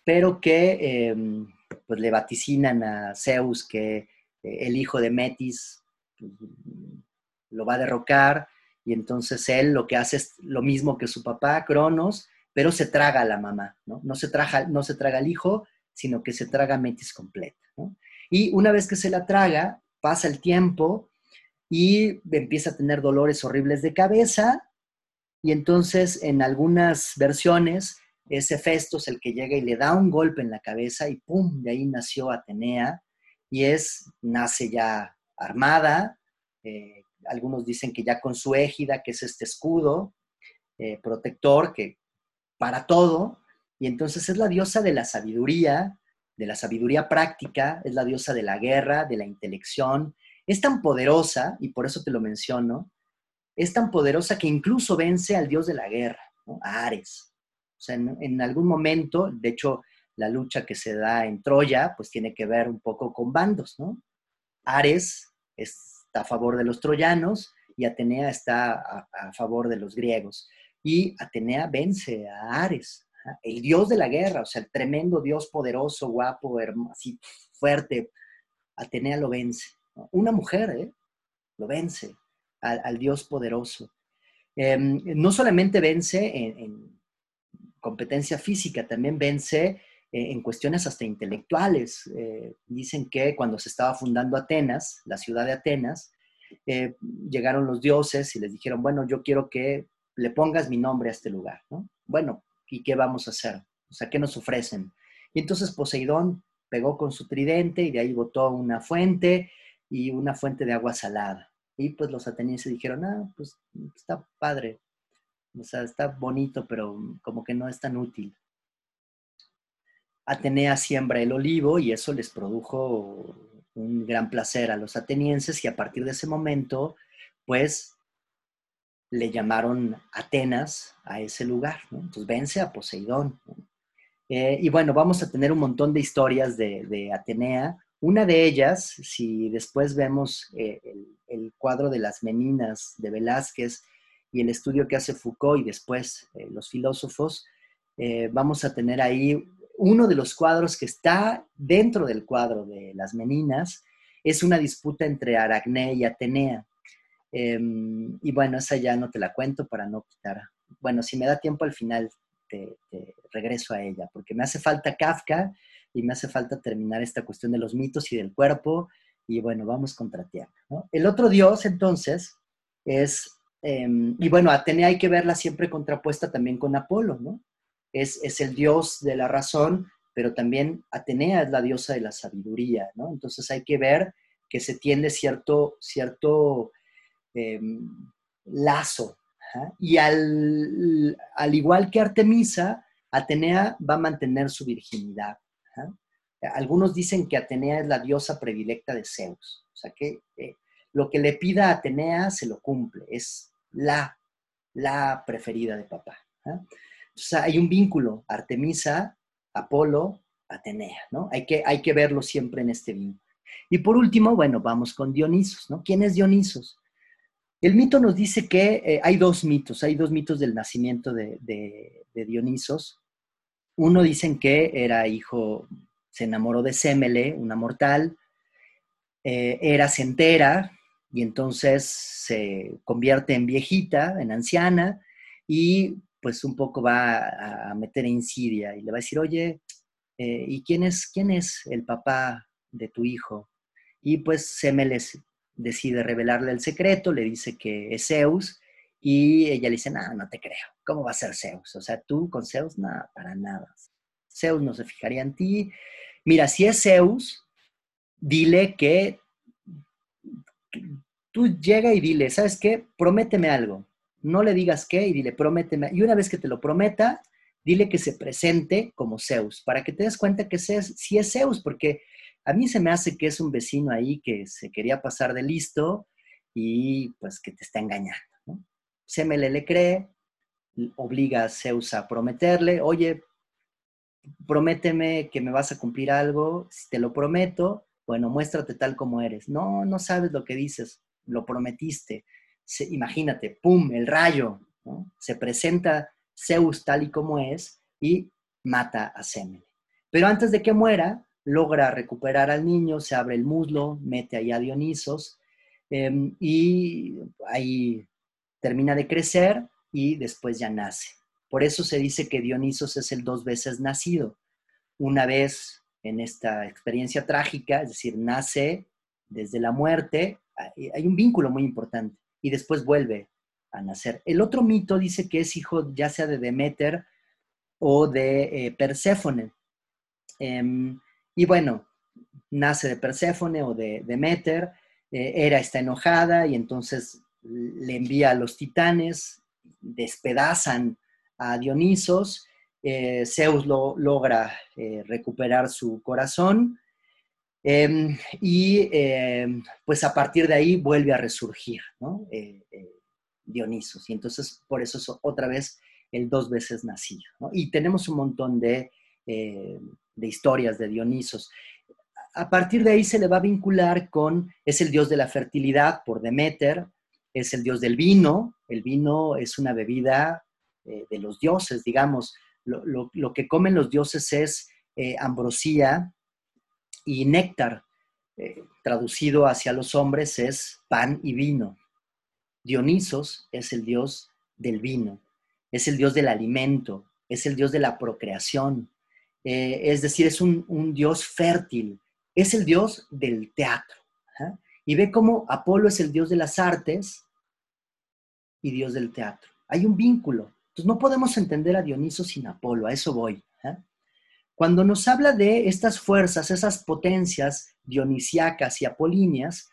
pero que em, pues le vaticinan a Zeus que eh, el hijo de Metis pues, lo va a derrocar y entonces él lo que hace es lo mismo que su papá, Cronos, pero se traga a la mamá, ¿no? No se, traga, no se traga al hijo, sino que se traga Metis completa, Y una vez que se la traga, pasa el tiempo y empieza a tener dolores horribles de cabeza. Y entonces en algunas versiones es Hefestos el que llega y le da un golpe en la cabeza y ¡pum! De ahí nació Atenea. Y es, nace ya armada, eh, algunos dicen que ya con su égida, que es este escudo eh, protector que para todo, y entonces es la diosa de la sabiduría, de la sabiduría práctica, es la diosa de la guerra, de la intelección, Es tan poderosa, y por eso te lo menciono, es tan poderosa que incluso vence al dios de la guerra, a Ares. O sea, en, algún momento, de hecho, la lucha que se da en Troya, pues tiene que ver un poco con bandos, ¿no? Ares está a favor de los troyanos y Atenea está a, favor de los griegos. Y Atenea vence a Ares, el dios de la guerra, o sea, el tremendo dios poderoso, guapo, así fuerte. Atenea lo vence. Una mujer, ¿eh? Lo vence al, dios poderoso. Em, no solamente vence en, competencia física, también vence eh, en cuestiones hasta intelectuales. Eh, dicen que cuando se estaba fundando Atenas, la ciudad de Atenas, eh, llegaron los dioses y les dijeron, bueno, yo quiero que le pongas mi nombre a este lugar, ¿no? Bueno, ¿y qué vamos a hacer? O sea, ¿qué nos ofrecen? Y entonces Poseidón pegó con su tridente y de ahí botó una fuente y una fuente de agua salada. Y pues los atenienses dijeron, ah, pues está padre, o sea, está bonito, pero como que no es tan útil. Atenea siembra el olivo y eso les produjo un gran placer a los atenienses y a partir de ese momento, pues le llamaron Atenas a ese lugar. Entonces vence a Poseidón. Eh, y bueno, vamos a tener un montón de historias de, Atenea. Una de ellas, si después vemos eh, el, cuadro de las meninas de Velázquez y el estudio que hace Foucault y después eh, los filósofos, vamos a tener ahí uno de los cuadros que está dentro del cuadro de las meninas, es una disputa entre Aracné y Atenea. Em, y bueno, esa ya no te la cuento para no quitar. Bueno, si me da tiempo al final, te, regreso a ella, porque me hace falta Kafka y me hace falta terminar esta cuestión de los mitos y del cuerpo. Y bueno, vamos contra Tiago. El otro dios, entonces, es, em, y bueno, Atenea hay que verla siempre contrapuesta también con Apolo, ¿no? Es, es el dios de la razón, pero también Atenea es la diosa de la sabiduría, ¿no? Entonces hay que ver que se tiende cierto, cierto Em, lazo. Y al, igual que Artemisa, Atenea va a mantener su virginidad. Algunos dicen que Atenea es la diosa predilecta de Zeus. O sea que eh, lo que le pida Atenea se lo cumple. Es la, la preferida de papá. Entonces hay un vínculo, Artemisa, Apolo, Atenea, ¿no? Hay que, hay que verlo siempre en este vínculo. Y por último, bueno, vamos con Dionisos, ¿no? ¿Quién es Dionisos? El mito nos dice que eh, hay dos mitos, hay dos mitos del nacimiento de, Dionisos. Uno dicen que era hijo, se enamoró de Semele, una mortal, eh, era centera y entonces se convierte en viejita, en anciana y pues un poco va a meter insidia y le va a decir, oye, eh, ¿y quién es, quién es el papá de tu hijo? Y pues Semele decide revelarle el secreto, le dice que es Zeus y ella le dice, no, no te creo, ¿cómo va a ser Zeus? O sea, tú con Zeus, nada, para nada. Zeus no se fijaría en ti. Mira, si es Zeus, dile que tú llega y dile, ¿sabes qué? Prométeme algo. No le digas qué y dile, prométeme. Y una vez que te lo prometa, dile que se presente como Zeus, para que te des cuenta que si es Zeus, porque a mí se me hace que es un vecino ahí que se quería pasar de listo y pues que te está engañando. ¿no? Le cree, obliga a Zeus a prometerle, oye, prométeme que me vas a cumplir algo, si te lo prometo, bueno, muéstrate tal como eres. No, no sabes lo que dices, lo prometiste. imagínate, ¡pum!, el rayo, Se presenta Zeus tal y como es y mata a Semele. Pero antes de que muera, logra recuperar al niño, se abre el muslo, mete ahí a Dionisos em, y ahí termina de crecer y después ya nace. Por eso se dice que Dionisos es el dos veces nacido. Una vez en esta experiencia trágica, es decir, nace desde la muerte, hay un vínculo muy importante y después vuelve a nacer. El otro mito dice que es hijo ya sea de Demeter o de eh, Perséfone. Em, y bueno, nace de Perséfone o de Demeter, eh, Hera está enojada y entonces le envía a los titanes, despedazan a Dionisos, eh, Zeus lo, logra eh, recuperar su corazón Em, y em, pues a partir de ahí vuelve a resurgir, ¿no? Eh, Dionisos. Y entonces por eso es otra vez el dos veces nacido. Y tenemos un montón de, de historias de Dionisos. A partir de ahí se le va a vincular con, es el dios de la fertilidad por Demeter, es el dios del vino, el vino es una bebida de los dioses, digamos, lo, lo, que comen los dioses es ambrosía, y néctar, eh, traducido hacia los hombres, es pan y vino. Dionisos es el dios del vino, es el dios del alimento, es el dios de la procreación, eh, es decir, es un, dios fértil, es el dios del teatro. Y ve cómo Apolo es el dios de las artes y dios del teatro. Hay un vínculo. Entonces no podemos entender a Dioniso sin Apolo, a eso voy. Cuando nos habla de estas fuerzas, esas potencias dionisiacas y apolíneas,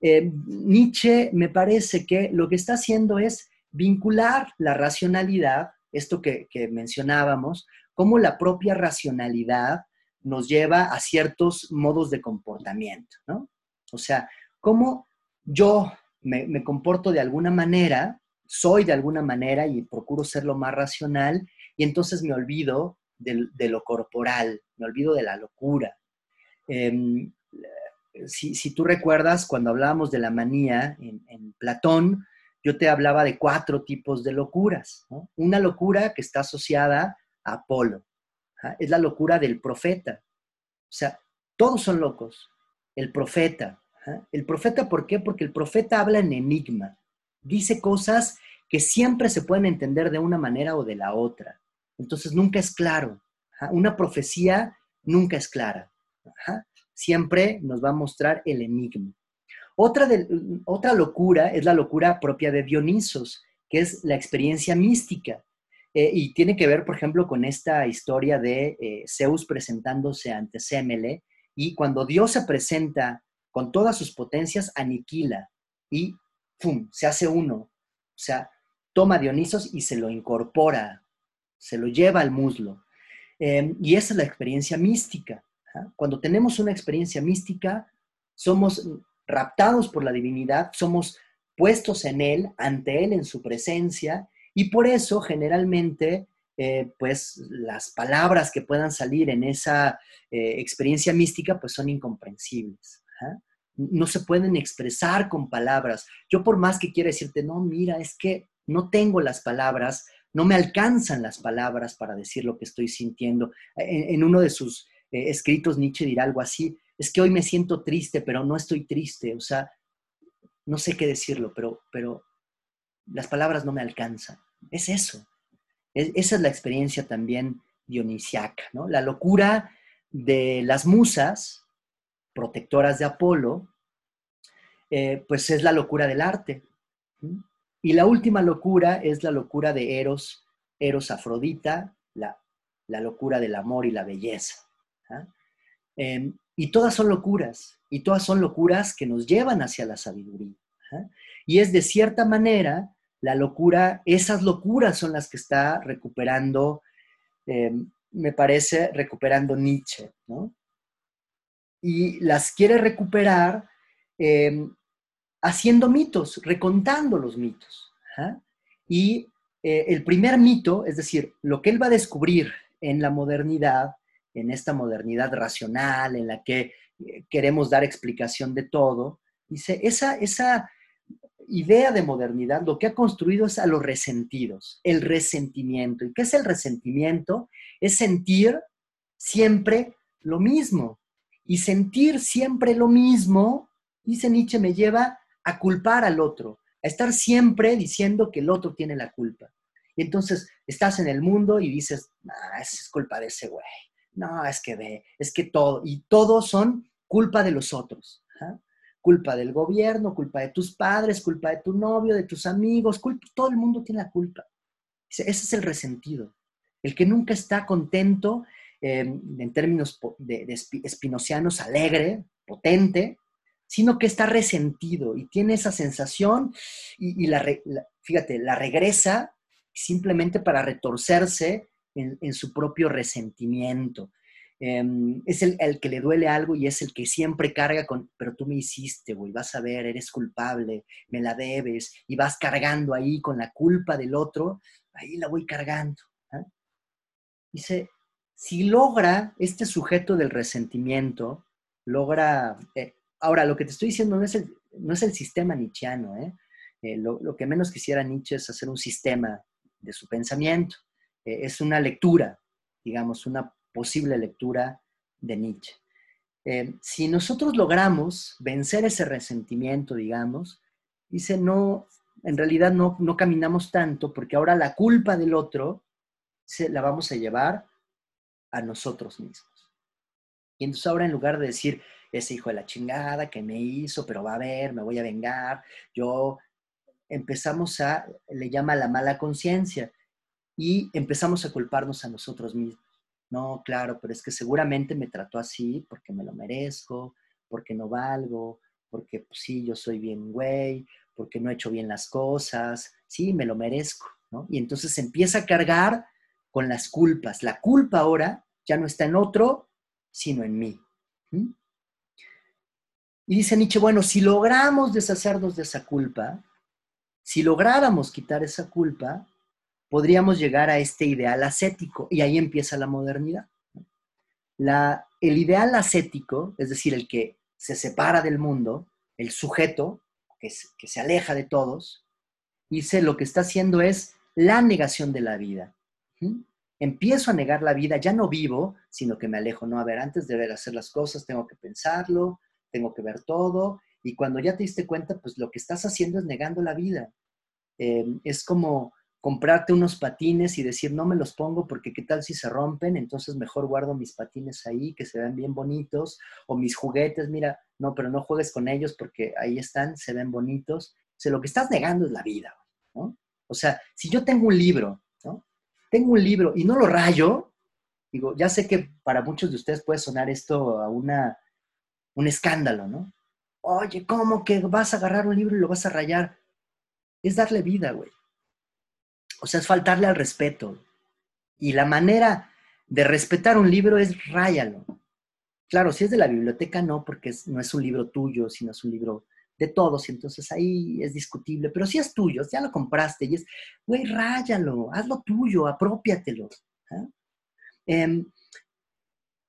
eh, Nietzsche me parece que lo que está haciendo es vincular la racionalidad, esto que, mencionábamos, como la propia racionalidad nos lleva a ciertos modos de comportamiento, ¿no? O sea, cómo yo me, comporto de alguna manera, soy de alguna manera y procuro ser lo más racional, y entonces me olvido de, lo corporal, me olvido de la locura. Em, si, tú recuerdas, cuando hablábamos de la manía en, Platón, yo te hablaba de cuatro tipos de locuras. Una locura que está asociada Apolo, es la locura del profeta. O sea, todos son locos. El profeta. El profeta, ¿por qué? Porque el profeta habla en enigma. Dice cosas que siempre se pueden entender de una manera o de la otra. Entonces nunca es claro. Una profecía nunca es clara. Siempre nos va a mostrar el enigma. Otra, otra locura es la locura propia de Dionisos, que es la experiencia mística. Eh, y tiene que ver, por ejemplo, con esta historia de eh, Zeus presentándose ante Semele, y cuando Dios se presenta con todas sus potencias, aniquila y ¡pum! se hace uno. O sea, toma a Dionisos y se lo incorpora se lo lleva al muslo. Em, y esa es la experiencia mística. ¿ah? Cuando tenemos una experiencia mística, somos raptados por la divinidad, somos puestos en Él, ante Él, en su presencia, y por eso generalmente, eh, pues las palabras que puedan salir en esa eh, experiencia mística, pues son incomprensibles. ¿ah? No se pueden expresar con palabras. Yo por más que quiera decirte, no, mira, es que no tengo las palabras no me alcanzan las palabras para decir lo que estoy sintiendo. En, uno de sus eh, escritos Nietzsche dirá algo así, es que hoy me siento triste, pero no estoy triste, o sea, no sé qué decirlo, pero, pero las palabras no me alcanzan. Es eso. esa es la experiencia también dionisiaca, ¿no? La locura de las musas, protectoras de Apolo, eh, pues es la locura del arte. Y la última locura es la locura de Eros, Eros Afrodita, la, locura del amor y la belleza. ¿ah? Em, y todas son locuras, y todas son locuras que nos llevan hacia la sabiduría. ¿ah? Y es de cierta manera la locura, esas locuras son las que está recuperando, em, me parece, recuperando Nietzsche, ¿no? Y las quiere recuperar em, haciendo mitos, recontando los mitos. Y eh, el primer mito, es decir, lo que él va a descubrir en la modernidad, en esta modernidad racional, en la que eh, queremos dar explicación de todo, dice, esa, esa idea de modernidad lo que ha construido es a los resentidos, el resentimiento. ¿Y qué es el resentimiento? Es sentir siempre lo mismo. Y sentir siempre lo mismo, dice Nietzsche, me lleva a culpar al otro, a estar siempre diciendo que el otro tiene la culpa. Y entonces estás en el mundo y dices, no, es culpa de ese güey. No, es que ve, es que todo, y todos son culpa de los otros. Culpa del gobierno, culpa de tus padres, culpa de tu novio, de tus amigos, culpa, todo el mundo tiene la culpa. Ese es el resentido, el que nunca está contento em, en términos de, de alegre, potente, sino que está resentido y tiene esa sensación y, la, fíjate, la regresa simplemente para retorcerse en, su propio resentimiento. Em, es el, el, que le duele algo y es el que siempre carga con, pero tú me hiciste, güey, vas a ver, eres culpable, me la debes, y vas cargando ahí con la culpa del otro, ahí la voy cargando. ¿eh? Dice, si logra este sujeto del resentimiento, logra, eh, ahora lo que te estoy diciendo no es el, no es el sistema nietzscheano, ¿eh? eh lo, lo, que menos quisiera Nietzsche es hacer un sistema de su pensamiento, es una lectura, digamos, una posible lectura de Nietzsche. Eh, si nosotros logramos vencer ese resentimiento, digamos, dice, no, en realidad no, no caminamos tanto porque ahora la culpa del otro se la vamos a llevar a nosotros mismos. Y entonces ahora en lugar de decir, ese hijo de la chingada que me hizo, pero va a ver, me voy a vengar, yo empezamos a, le llama la mala conciencia, y empezamos a culparnos a nosotros mismos. No, claro, pero es que seguramente me trató así porque me lo merezco, porque no valgo, porque pues, sí, yo soy bien güey, porque no he hecho bien las cosas, sí, me lo merezco, ¿no? Y entonces empieza a cargar con las culpas. La culpa ahora ya no está en otro, sino en mí. Y dice Nietzsche, bueno, si logramos deshacernos de esa culpa, si lográramos quitar esa culpa, podríamos llegar a este ideal ascético y ahí empieza la modernidad. La, el ideal ascético, es decir, el que se separa del mundo, el sujeto que, se aleja de todos, dice lo que está haciendo es la negación de la vida. Empiezo a negar la vida, ya no vivo, sino que me alejo. No, a ver, antes de ver hacer las cosas, tengo que pensarlo, tengo que ver todo, y cuando ya te diste cuenta, pues lo que estás haciendo es negando la vida. Eh, es como comprarte unos patines y decir, no me los pongo porque qué tal si se rompen, entonces mejor guardo mis patines ahí, que se ven bien bonitos, o mis juguetes, mira, no, pero no juegues con ellos porque ahí están, se ven bonitos. O sea, lo que estás negando es la vida, ¿no? O sea, si yo tengo un libro, ¿no? Tengo un libro y no lo rayo, digo, ya sé que para muchos de ustedes puede sonar esto a una, un escándalo, ¿no? Oye, ¿cómo que vas a agarrar un libro y lo vas a rayar? Es darle vida, güey. O sea, es faltarle al respeto. Y la manera de respetar un libro es ráyalo. Claro, si es de la biblioteca, no, porque no es un libro tuyo, sino es un libro de todos, y entonces ahí es discutible. Pero si es tuyo, ya lo compraste y es, güey, ráyalo, hazlo tuyo, apropiatelo. Em,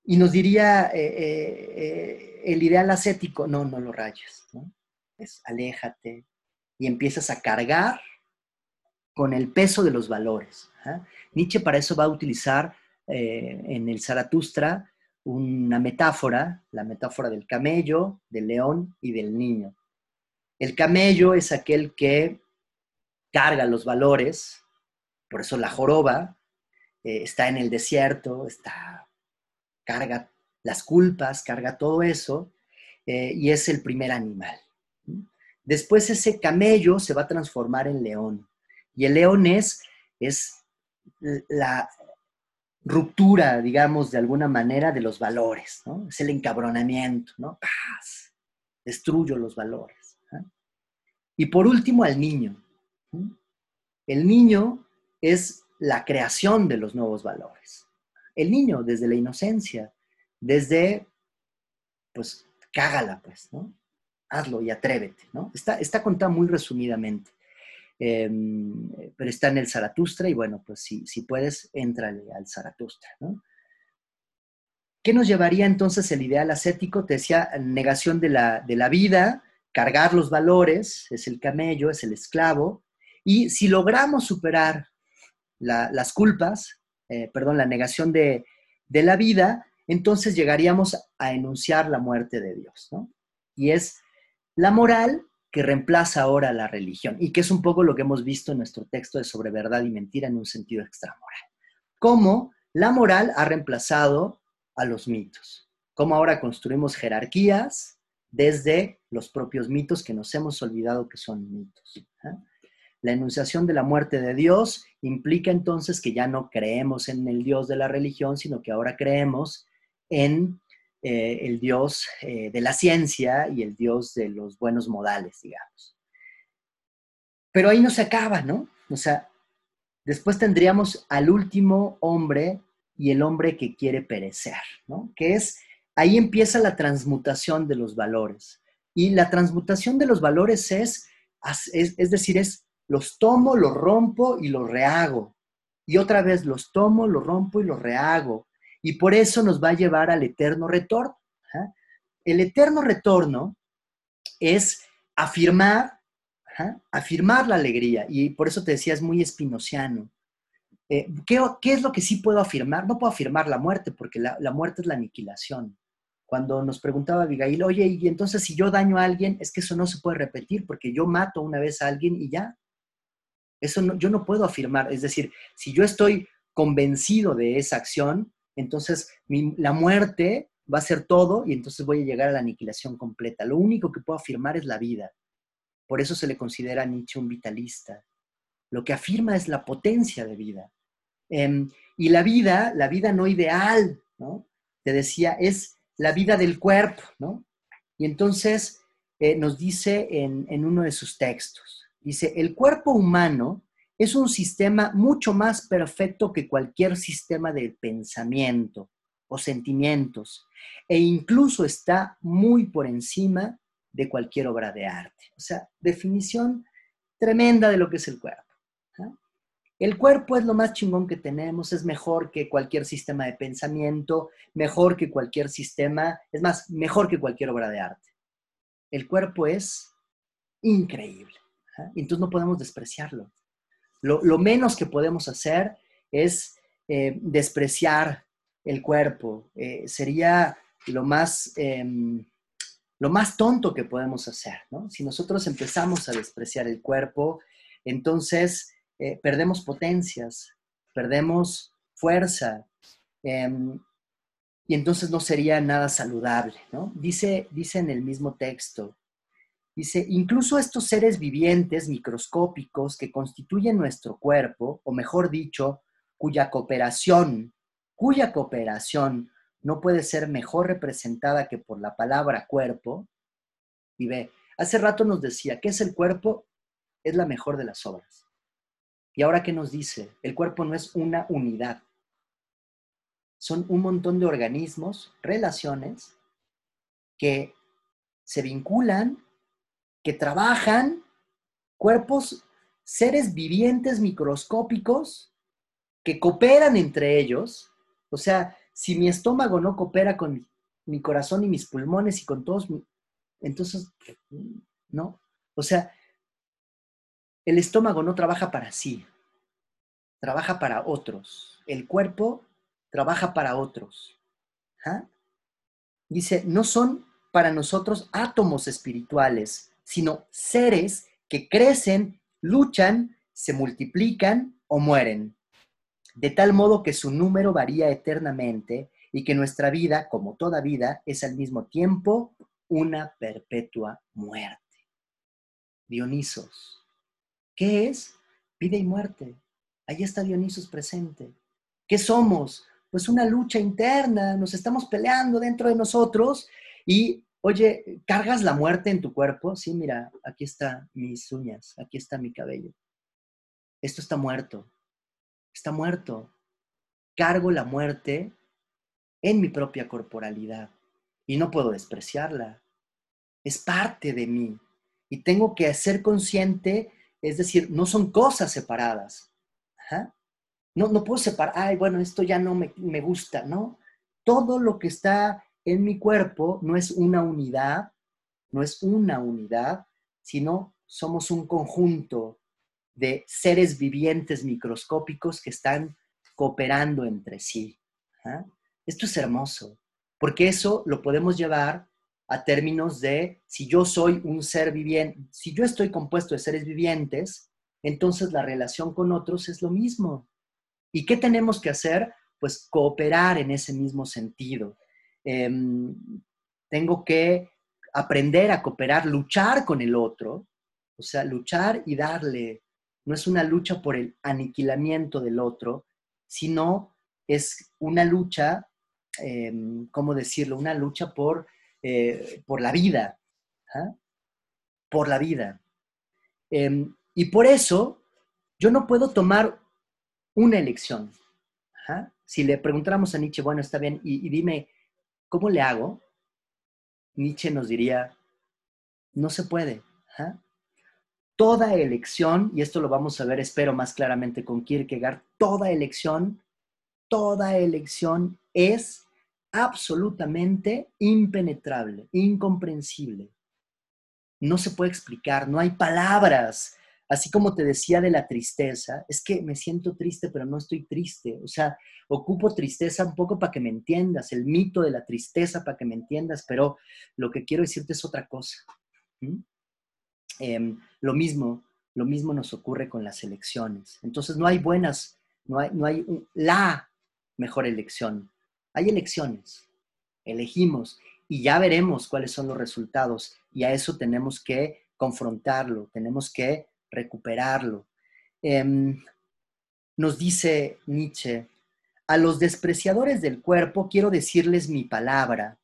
y nos diría eh, eh, eh, el ideal ascético, no, no lo rayes, ¿no? Es aléjate y empiezas a cargar con el peso de los valores. ¿ah? Nietzsche para eso va a utilizar eh, en el Zaratustra una metáfora, la metáfora del camello, del león y del niño. El camello es aquel que carga los valores, por eso la joroba eh, está en el desierto, está, carga las culpas, carga todo eso, eh, y es el primer animal. Después ese camello se va a transformar en león. Y el león es, la ruptura, digamos, de alguna manera de los valores, ¿no? Es el encabronamiento, ¿no? Paz, destruyo los valores. Y por último, al niño. El niño es la creación de los nuevos valores. El niño, desde la inocencia, desde, pues, cágala, pues, ¿no? Hazlo y atrévete, ¿no? Está, está contada muy resumidamente. Em, pero está en el Zaratustra y bueno, pues si, si puedes, éntrale al Zaratustra, ¿no? ¿Qué nos llevaría entonces el ideal ascético? Te decía, negación de la, de la vida, cargar los valores, es el camello, es el esclavo, y si logramos superar las culpas, eh, perdón, la negación de, de, la vida, entonces llegaríamos a enunciar la muerte de Dios, ¿no? Y es la moral que reemplaza ahora la religión y que es un poco lo que hemos visto en nuestro texto de sobre verdad y mentira en un sentido extramoral. Cómo la moral ha reemplazado a los mitos. Cómo ahora construimos jerarquías desde los propios mitos que nos hemos olvidado que son mitos. ¿eh? La enunciación de la muerte de Dios implica entonces que ya no creemos en el Dios de la religión, sino que ahora creemos en eh, el dios eh, de la ciencia y el dios de los buenos modales, digamos. Pero ahí no se acaba, ¿no? O sea, después tendríamos al último hombre y el hombre que quiere perecer, ¿no? Que es, ahí empieza la transmutación de los valores. Y la transmutación de los valores es, es, es decir, es los tomo, los rompo y los rehago. Y otra vez los tomo, los rompo y los rehago. Y por eso nos va a llevar al eterno retorno. El eterno retorno es afirmar, afirmar la alegría. Y por eso te decía, es muy espinociano. Eh, ¿qué, es lo que sí puedo afirmar? No puedo afirmar la muerte, porque la, muerte es la aniquilación. Cuando nos preguntaba Abigail, oye, y entonces si yo daño a alguien, es que eso no se puede repetir, porque yo mato una vez a alguien y ya. Eso yo no puedo afirmar. Es decir, si yo estoy convencido de esa acción, entonces la muerte va a ser todo y entonces voy a llegar a la aniquilación completa. Lo único que puedo afirmar es la vida. Por eso se le considera a Nietzsche un vitalista. Lo que afirma es la potencia de vida. Em, y la vida, la vida no ideal, ¿no? Te decía, es la vida del cuerpo, ¿no? Y entonces eh, nos dice en, en uno de sus textos, dice, el cuerpo humano es un sistema mucho más perfecto que cualquier sistema de pensamiento o sentimientos e incluso está muy por encima de cualquier obra de arte. O sea, definición tremenda de lo que es el cuerpo. El cuerpo es lo más chingón que tenemos, es mejor que cualquier sistema de pensamiento, mejor que cualquier sistema, es más, mejor que cualquier obra de arte. El cuerpo es increíble. Entonces no podemos despreciarlo. Lo, menos que podemos hacer es eh, despreciar el cuerpo. Eh, sería lo más, em, lo más tonto que podemos hacer. Si nosotros empezamos a despreciar el cuerpo, entonces eh, perdemos potencias, perdemos fuerza, em, y entonces no sería nada saludable, ¿no? Dice, dice en el mismo texto, dice, incluso estos seres vivientes microscópicos que constituyen nuestro cuerpo, o mejor dicho, cuya cooperación, cuya cooperación no puede ser mejor representada que por la palabra cuerpo, y ve, hace rato nos decía, ¿qué es el cuerpo? Es la mejor de las obras. ¿Y ahora qué nos dice? El cuerpo no es una unidad. Son un montón de organismos, relaciones, que se vinculan, que trabajan, cuerpos, seres vivientes microscópicos que cooperan entre ellos. O sea, si mi estómago no coopera con mi, corazón y mis pulmones y con todos, entonces, no. O sea, el estómago no trabaja para sí, trabaja para otros. El cuerpo trabaja para otros. ¿Ah? Dice, no son para nosotros átomos espirituales, sino seres que crecen, luchan, se multiplican o mueren, de tal modo que su número varía eternamente y que nuestra vida, como toda vida, es al mismo tiempo una perpetua muerte. Dionisos. ¿Qué es? Vida y muerte. Ahí está Dionisos presente. ¿Qué somos? Pues una lucha interna, nos estamos peleando dentro de nosotros y, oye, ¿cargas la muerte en tu cuerpo? Sí, mira, aquí están mis uñas, aquí está mi cabello. Esto está muerto, está muerto. Cargo la muerte en mi propia corporalidad y no puedo despreciarla. Es parte de mí y tengo que ser consciente es decir, no son cosas separadas. No, no puedo separar, ay, bueno, esto ya no me, me gusta, ¿no? Todo lo que está en mi cuerpo no es una unidad, no es una unidad, sino somos un conjunto de seres vivientes microscópicos que están cooperando entre sí. Esto es hermoso, porque eso lo podemos llevar a términos de si yo soy un ser viviente, si yo estoy compuesto de seres vivientes, entonces la relación con otros es lo mismo. ¿Y qué tenemos que hacer? Pues cooperar en ese mismo sentido. Em, tengo que aprender a cooperar, luchar con el otro, o sea, luchar y darle. No es una lucha por el aniquilamiento del otro, sino es una lucha, em, ¿cómo decirlo? Una lucha por eh, por la vida, ¿ah? por la vida. Em, y por eso yo no puedo tomar una elección. Si le preguntáramos a Nietzsche, bueno, está bien, y, dime, ¿cómo le hago? Nietzsche nos diría, no se puede. Toda elección, y esto lo vamos a ver, espero más claramente con Kierkegaard, toda elección, toda elección es absolutamente impenetrable, incomprensible. No se puede explicar, no hay palabras Así como te decía de la tristeza, es que me siento triste, pero no estoy triste. O sea, ocupo tristeza un poco para que me entiendas, el mito de la tristeza para que me entiendas, pero lo que quiero decirte es otra cosa. Em, lo mismo, lo mismo nos ocurre con las elecciones. Entonces no hay buenas, no hay, no hay la mejor elección. Hay elecciones, elegimos y ya veremos cuáles son los resultados y a eso tenemos que confrontarlo, tenemos que recuperarlo. Em, nos dice Nietzsche, a los despreciadores del cuerpo quiero decirles mi palabra.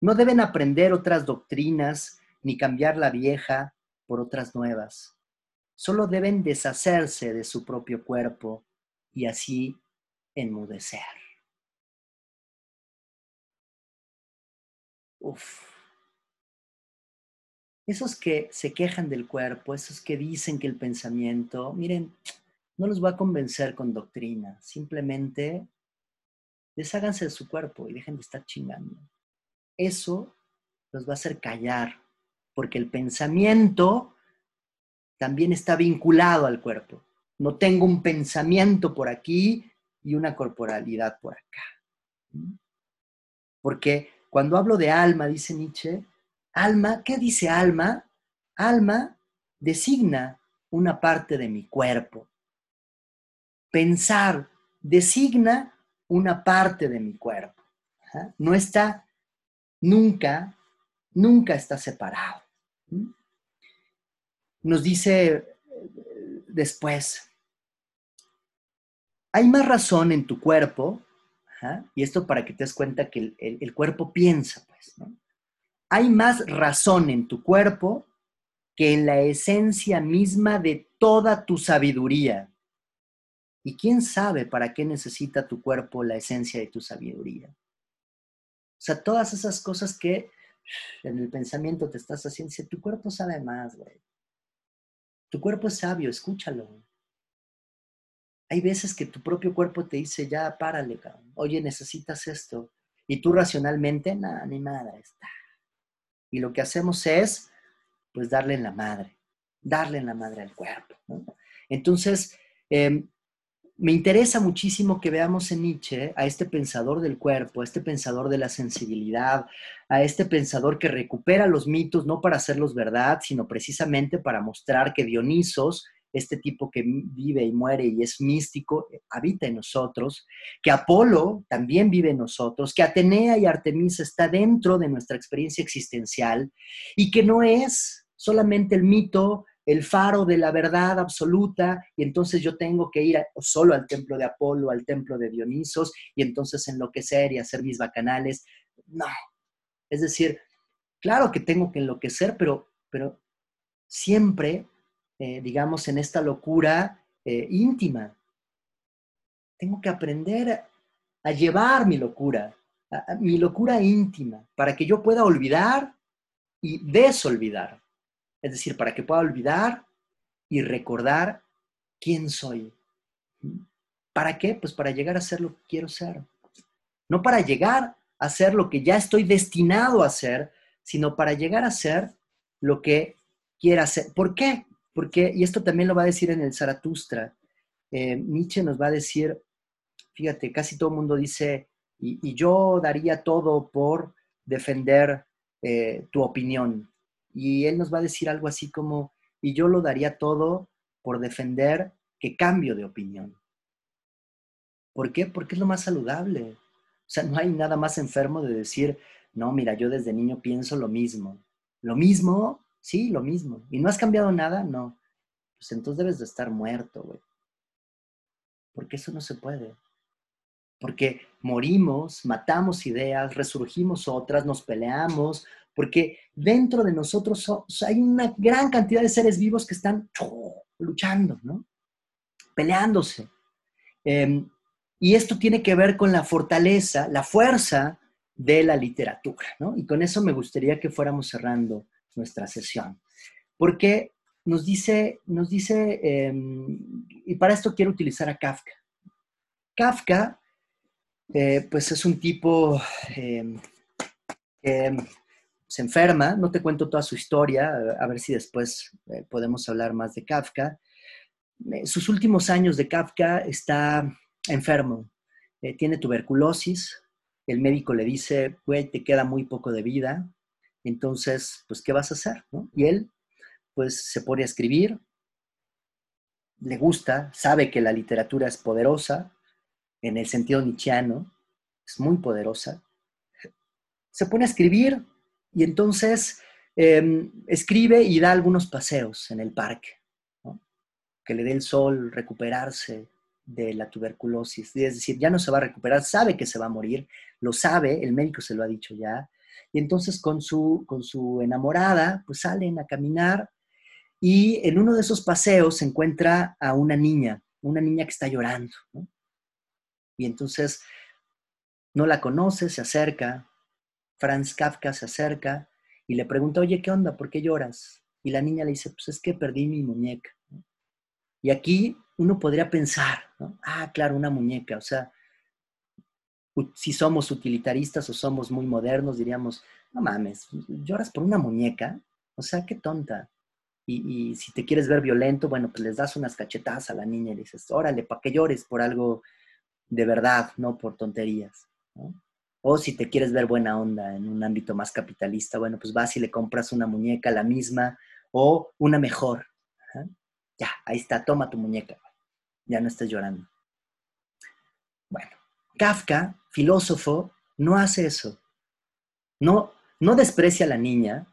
No deben aprender otras doctrinas ni cambiar la vieja por otras nuevas. Solo deben deshacerse de su propio cuerpo y así enmudecer. Uf. Esos que se quejan del cuerpo, esos que dicen que el pensamiento, miren, no los va a convencer con doctrina, simplemente desháganse de su cuerpo y dejen de estar chingando. Eso los va a hacer callar, porque el pensamiento también está vinculado al cuerpo. No tengo un pensamiento por aquí y una corporalidad por acá. Porque cuando hablo de alma, dice Nietzsche, Alma, ¿qué dice alma? Alma designa una parte de mi cuerpo. Pensar designa una parte de mi cuerpo. No está nunca, nunca está separado. Nos dice eh, después, hay más razón en tu cuerpo, y esto para que te des cuenta que el, el cuerpo piensa, pues, ¿no? Hay más razón en tu cuerpo que en la esencia misma de toda tu sabiduría. ¿Y quién sabe para qué necesita tu cuerpo la esencia de tu sabiduría? O sea, todas esas cosas que en el pensamiento te estás haciendo, si tu cuerpo sabe más, güey. Tu cuerpo es sabio, escúchalo. Hay veces que tu propio cuerpo te dice, ya, párale, cabrón. Oye, necesitas esto. Y tú racionalmente, nada, ni nada, está y lo que hacemos es, pues, darle en la madre, darle en la madre al cuerpo. Entonces, em, me interesa muchísimo que veamos en Nietzsche a este pensador del cuerpo, a este pensador de la sensibilidad, a este pensador que recupera los mitos no para hacerlos verdad, sino precisamente para mostrar que Dionisos este tipo que vive y muere y es místico, habita en nosotros, que Apolo también vive en nosotros, que Atenea y Artemisa está dentro de nuestra experiencia existencial y que no es solamente el mito, el faro de la verdad absoluta, y entonces yo tengo que ir solo al templo de Apolo, al templo de Dionisos, y entonces enloquecer y hacer mis bacanales. No. Es decir, claro que tengo que enloquecer, pero, pero siempre eh, digamos, en esta locura eh, íntima. Tengo que aprender a, llevar mi locura, mi locura íntima, para que yo pueda olvidar y desolvidar. Es decir, para que pueda olvidar y recordar quién soy. ¿Para qué? Pues para llegar a ser lo que quiero ser. No para llegar a ser lo que ya estoy destinado a ser, sino para llegar a ser lo que quiera ser. ¿Por qué? Porque, y esto también lo va a decir en el Zaratustra, eh, Nietzsche nos va a decir, fíjate, casi todo mundo dice, y, yo daría todo por defender eh, tu opinión. Y él nos va a decir algo así como, y yo lo daría todo por defender que cambio de opinión. ¿Por qué? Porque es lo más saludable. O sea, no hay nada más enfermo de decir, no, mira, yo desde niño pienso lo mismo. Lo mismo Sí, lo mismo. ¿Y no has cambiado nada? No. Pues entonces debes de estar muerto, güey. Porque eso no se puede. Porque morimos, matamos ideas, resurgimos otras, nos peleamos, porque dentro de nosotros hay una gran cantidad de seres vivos que están luchando, ¿no? Peleándose. Em, Y esto tiene que ver con la fortaleza, la fuerza de la literatura, ¿no? Y con eso me gustaría que fuéramos cerrando nuestra sesión. Porque nos dice, nos dice, em, y para esto quiero utilizar a Kafka. Kafka, eh, pues es un tipo em, que se enferma, no te cuento toda su historia, a ver si después eh, podemos hablar más de Kafka. Eh, sus últimos años de Kafka está enfermo, tiene tuberculosis, el médico le dice, güey, te queda muy poco de vida, entonces, pues, ¿qué vas a hacer? Y él, pues, se pone a escribir, le gusta, sabe que la literatura es poderosa, en el sentido nietzscheano, es muy poderosa. Se pone a escribir y entonces em, escribe y da algunos paseos en el parque, que le dé el sol, recuperarse de la tuberculosis. Es decir, ya no se va a recuperar, sabe que se va a morir, lo sabe, el médico se lo ha dicho ya, y entonces con su, con su enamorada, pues salen a caminar y en uno de esos paseos se encuentra a una niña, una niña que está llorando. Y entonces no la conoce, se acerca, Franz Kafka se acerca y le pregunta, oye, ¿qué onda? ¿Por qué lloras? Y la niña le dice, pues es que perdí mi muñeca. Y aquí uno podría pensar, ah, claro, una muñeca, o sea, si somos utilitaristas o somos muy modernos, diríamos, no mames, lloras por una muñeca, o sea, qué tonta. Y, si te quieres ver violento, bueno, pues les das unas cachetadas a la niña y dices, órale, para que llores por algo de verdad, no por tonterías. O si te quieres ver buena onda en un ámbito más capitalista, bueno, pues vas y le compras una muñeca, la misma, o una mejor. Ya, ahí está, toma tu muñeca. Ya no estés llorando. Bueno, Kafka, filósofo, no hace eso. No, no desprecia a la niña,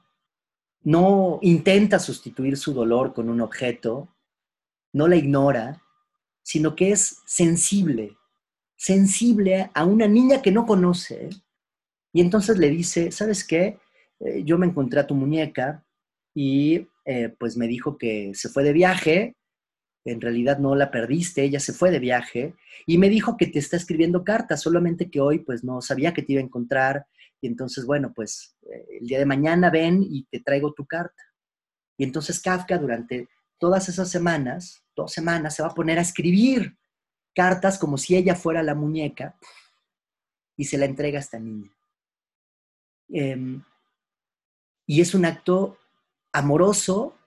no intenta sustituir su dolor con un objeto, no la ignora, sino que es sensible, sensible a una niña que no conoce. Y entonces le dice, ¿sabes qué? Eh, yo me encontré a tu muñeca y eh, pues me dijo que se fue de viaje en realidad no la perdiste, ella se fue de viaje y me dijo que te está escribiendo cartas, solamente que hoy pues no sabía que te iba a encontrar y entonces bueno, pues eh, el día de mañana ven y te traigo tu carta. Y entonces Kafka durante todas esas semanas, dos semanas, se va a poner a escribir cartas como si ella fuera la muñeca y se la entrega a esta niña. Em, y es un acto amoroso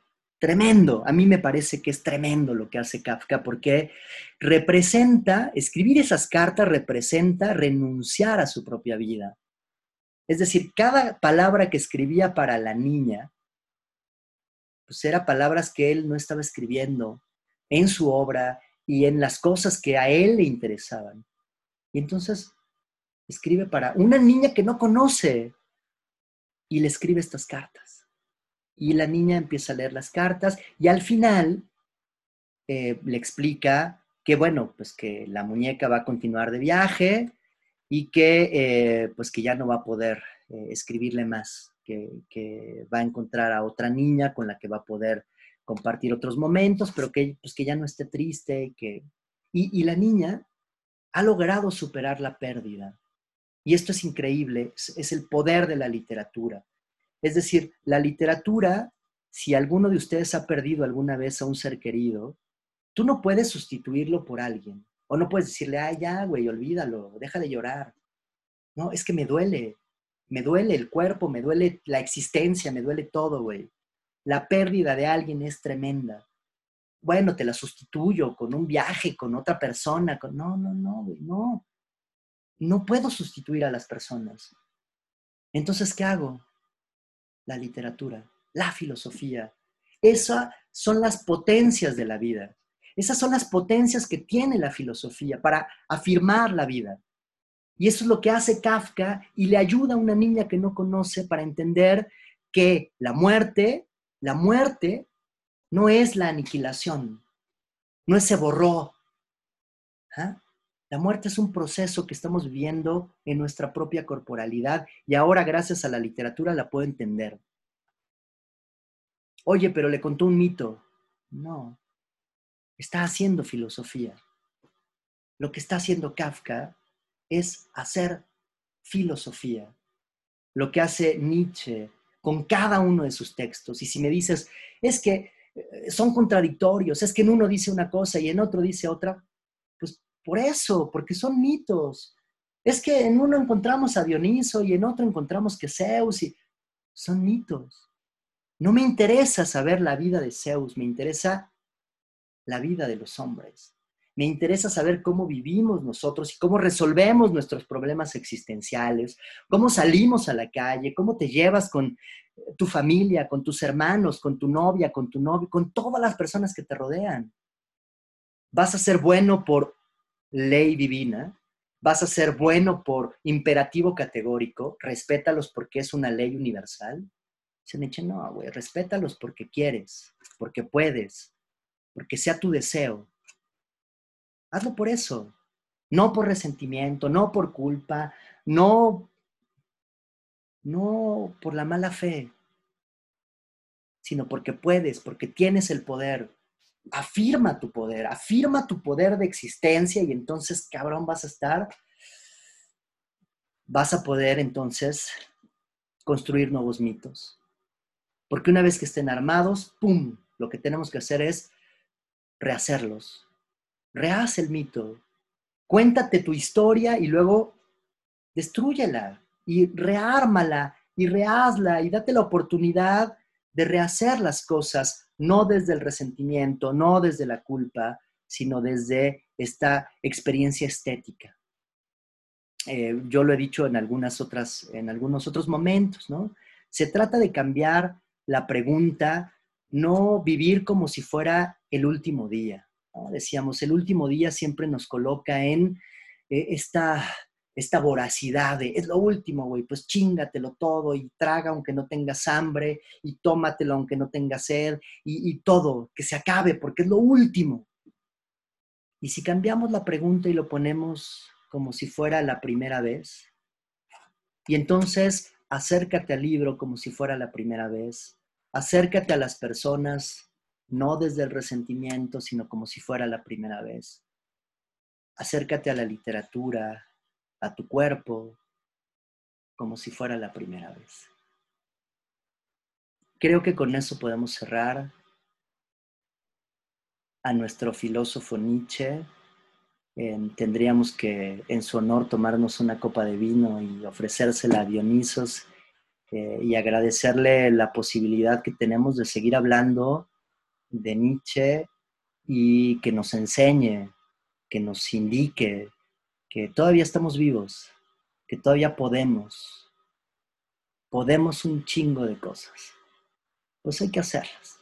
tremendo. A mí me parece que es tremendo lo que hace Kafka porque representa, escribir esas cartas representa renunciar a su propia vida. Es decir, cada palabra que escribía para la niña, pues eran palabras que él no estaba escribiendo en su obra y en las cosas que a él le interesaban. Y entonces escribe para una niña que no conoce y le escribe estas cartas y la niña empieza a leer las cartas y al final eh, le explica que, bueno, pues que la muñeca va a continuar de viaje y que, eh, pues que ya no va a poder eh, escribirle más, que, va a encontrar a otra niña con la que va a poder compartir otros momentos, pero que, pues que ya no esté triste y que... Y, la niña ha logrado superar la pérdida. Y esto es increíble, es el poder de la literatura. Es decir, la literatura, si alguno de ustedes ha perdido alguna vez a un ser querido, tú no puedes sustituirlo por alguien. O no puedes decirle, ay, ya, güey, olvídalo, deja de llorar. No, es que me duele. Me duele el cuerpo, me duele la existencia, me duele todo, güey. La pérdida de alguien es tremenda. Bueno, te la sustituyo con un viaje, con otra persona. Con... No, no, no, güey, no. No puedo sustituir a las personas. Entonces, ¿qué hago? La literatura, la filosofía. Esas son las potencias de la vida. Esas son las potencias que tiene la filosofía para afirmar la vida. Y eso es lo que hace Kafka y le ayuda a una niña que no conoce para entender que la muerte, la muerte no es la aniquilación, no es se borró. ¿Ah? La muerte es un proceso que estamos viviendo en nuestra propia corporalidad y ahora gracias a la literatura la puedo entender. Oye, pero le contó un mito. No, está haciendo filosofía. lo que está haciendo Kafka es hacer filosofía, lo que hace Nietzsche con cada uno de sus textos. Y si me dices, es que eh, son contradictorios, es que en uno dice una cosa y en otro dice otra, por eso, porque son mitos. Es que en uno encontramos a Dioniso y en otro encontramos que Zeus y son mitos. No me interesa saber la vida de Zeus, me interesa la vida de los hombres. Me interesa saber cómo vivimos nosotros y cómo resolvemos nuestros problemas existenciales, cómo salimos a la calle, cómo te llevas con tu familia, con tus hermanos, con tu novia, con tu novio, con todas las personas que te rodean. Vas a ser bueno por ley divina, vas a ser bueno por imperativo categórico, respétalos porque es una ley universal. Se me echa, no, güey, respétalos porque quieres, porque puedes, porque sea tu deseo. Hazlo por eso, no por resentimiento, no por culpa, no, no por la mala fe, sino porque puedes, porque tienes el poder. Afirma tu poder, afirma tu poder de existencia y entonces, cabrón, vas a estar, vas a poder entonces construir nuevos mitos. Porque una vez que estén armados, ¡pum! Lo que tenemos que hacer es rehacerlos, Rehaz el mito. Cuéntate tu historia y luego destruyela y reármala y rehazla y date la oportunidad de rehacer las cosas, no desde el resentimiento, no desde la culpa, sino desde esta experiencia estética. Eh, yo lo he dicho en, en algunos otros momentos, ¿no? Se trata de cambiar la pregunta, no vivir como si fuera el último día. Decíamos, el último día siempre nos coloca en eh, esta, esta voracidad de, es lo último, güey, pues chingatelo todo y traga aunque no tengas hambre y tómatelo aunque no tengas sed y, y todo, que se acabe porque es lo último. Y si cambiamos la pregunta y lo ponemos como si fuera la primera vez, y entonces acércate al libro como si fuera la primera vez, acércate a las personas no desde el resentimiento, sino como si fuera la primera vez. Acércate a la literatura, a tu cuerpo, como si fuera la primera vez. Creo que con eso podemos cerrar a nuestro filósofo Nietzsche. tendríamos que en su honor tomarnos una copa de vino y ofrecérsela a Dionisos eh, y agradecerle la posibilidad que tenemos de seguir hablando de Nietzsche y que nos enseñe, que nos indique que todavía estamos vivos, que todavía podemos, podemos un chingo de cosas. Pues hay que hacerlas.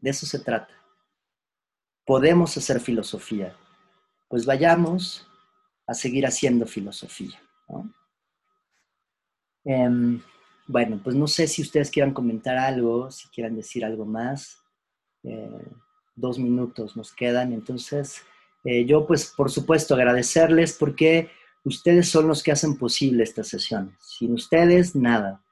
De eso se trata. Podemos hacer filosofía. Pues vayamos a seguir haciendo filosofía. Em, bueno, pues no sé si ustedes quieran comentar algo, si quieran decir algo más. Eh, dos minutos nos quedan. Entonces, eh, yo pues por supuesto agradecerles porque ustedes son los que hacen posible estas sesiones. Sin ustedes, nada.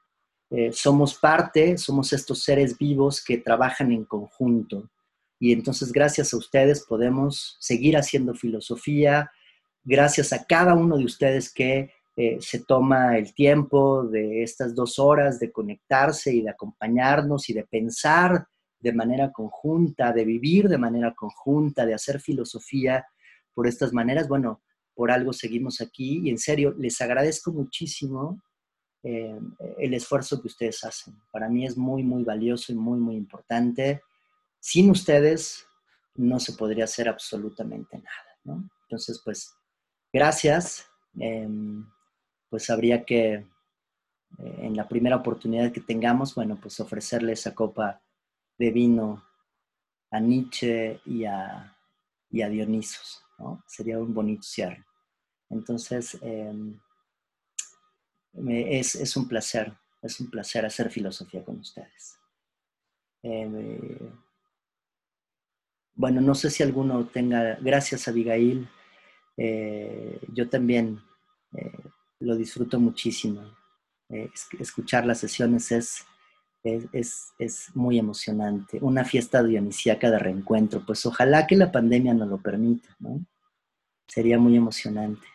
Eh, somos parte, somos estos seres vivos que trabajan en conjunto. Y entonces gracias a ustedes podemos seguir haciendo filosofía, gracias a cada uno de ustedes que se toma el tiempo de estas dos horas de conectarse y de acompañarnos y de pensar de manera conjunta, de vivir de manera conjunta, de hacer filosofía por estas maneras, bueno, por algo seguimos aquí y en serio, les agradezco muchísimo eh, el esfuerzo que ustedes hacen. Para mí es muy, muy valioso y muy, muy importante. Sin ustedes no se podría hacer absolutamente nada. Entonces, pues, gracias. Em, pues habría que, eh, en la primera oportunidad que tengamos, bueno, pues ofrecerle esa copa de vino a Nietzsche y a, Dionisos. ¿no? Sería un bonito cierre. Entonces, em, es, es, un placer, es un placer hacer filosofía con ustedes. Em, bueno, no sé si alguno tenga, gracias Abigail, eh, yo también eh, lo disfruto muchísimo. Eh, escuchar las sesiones es es, es, muy emocionante. Una fiesta dionisíaca de reencuentro. Pues ojalá que la pandemia nos lo permita, ¿no? Sería muy emocionante.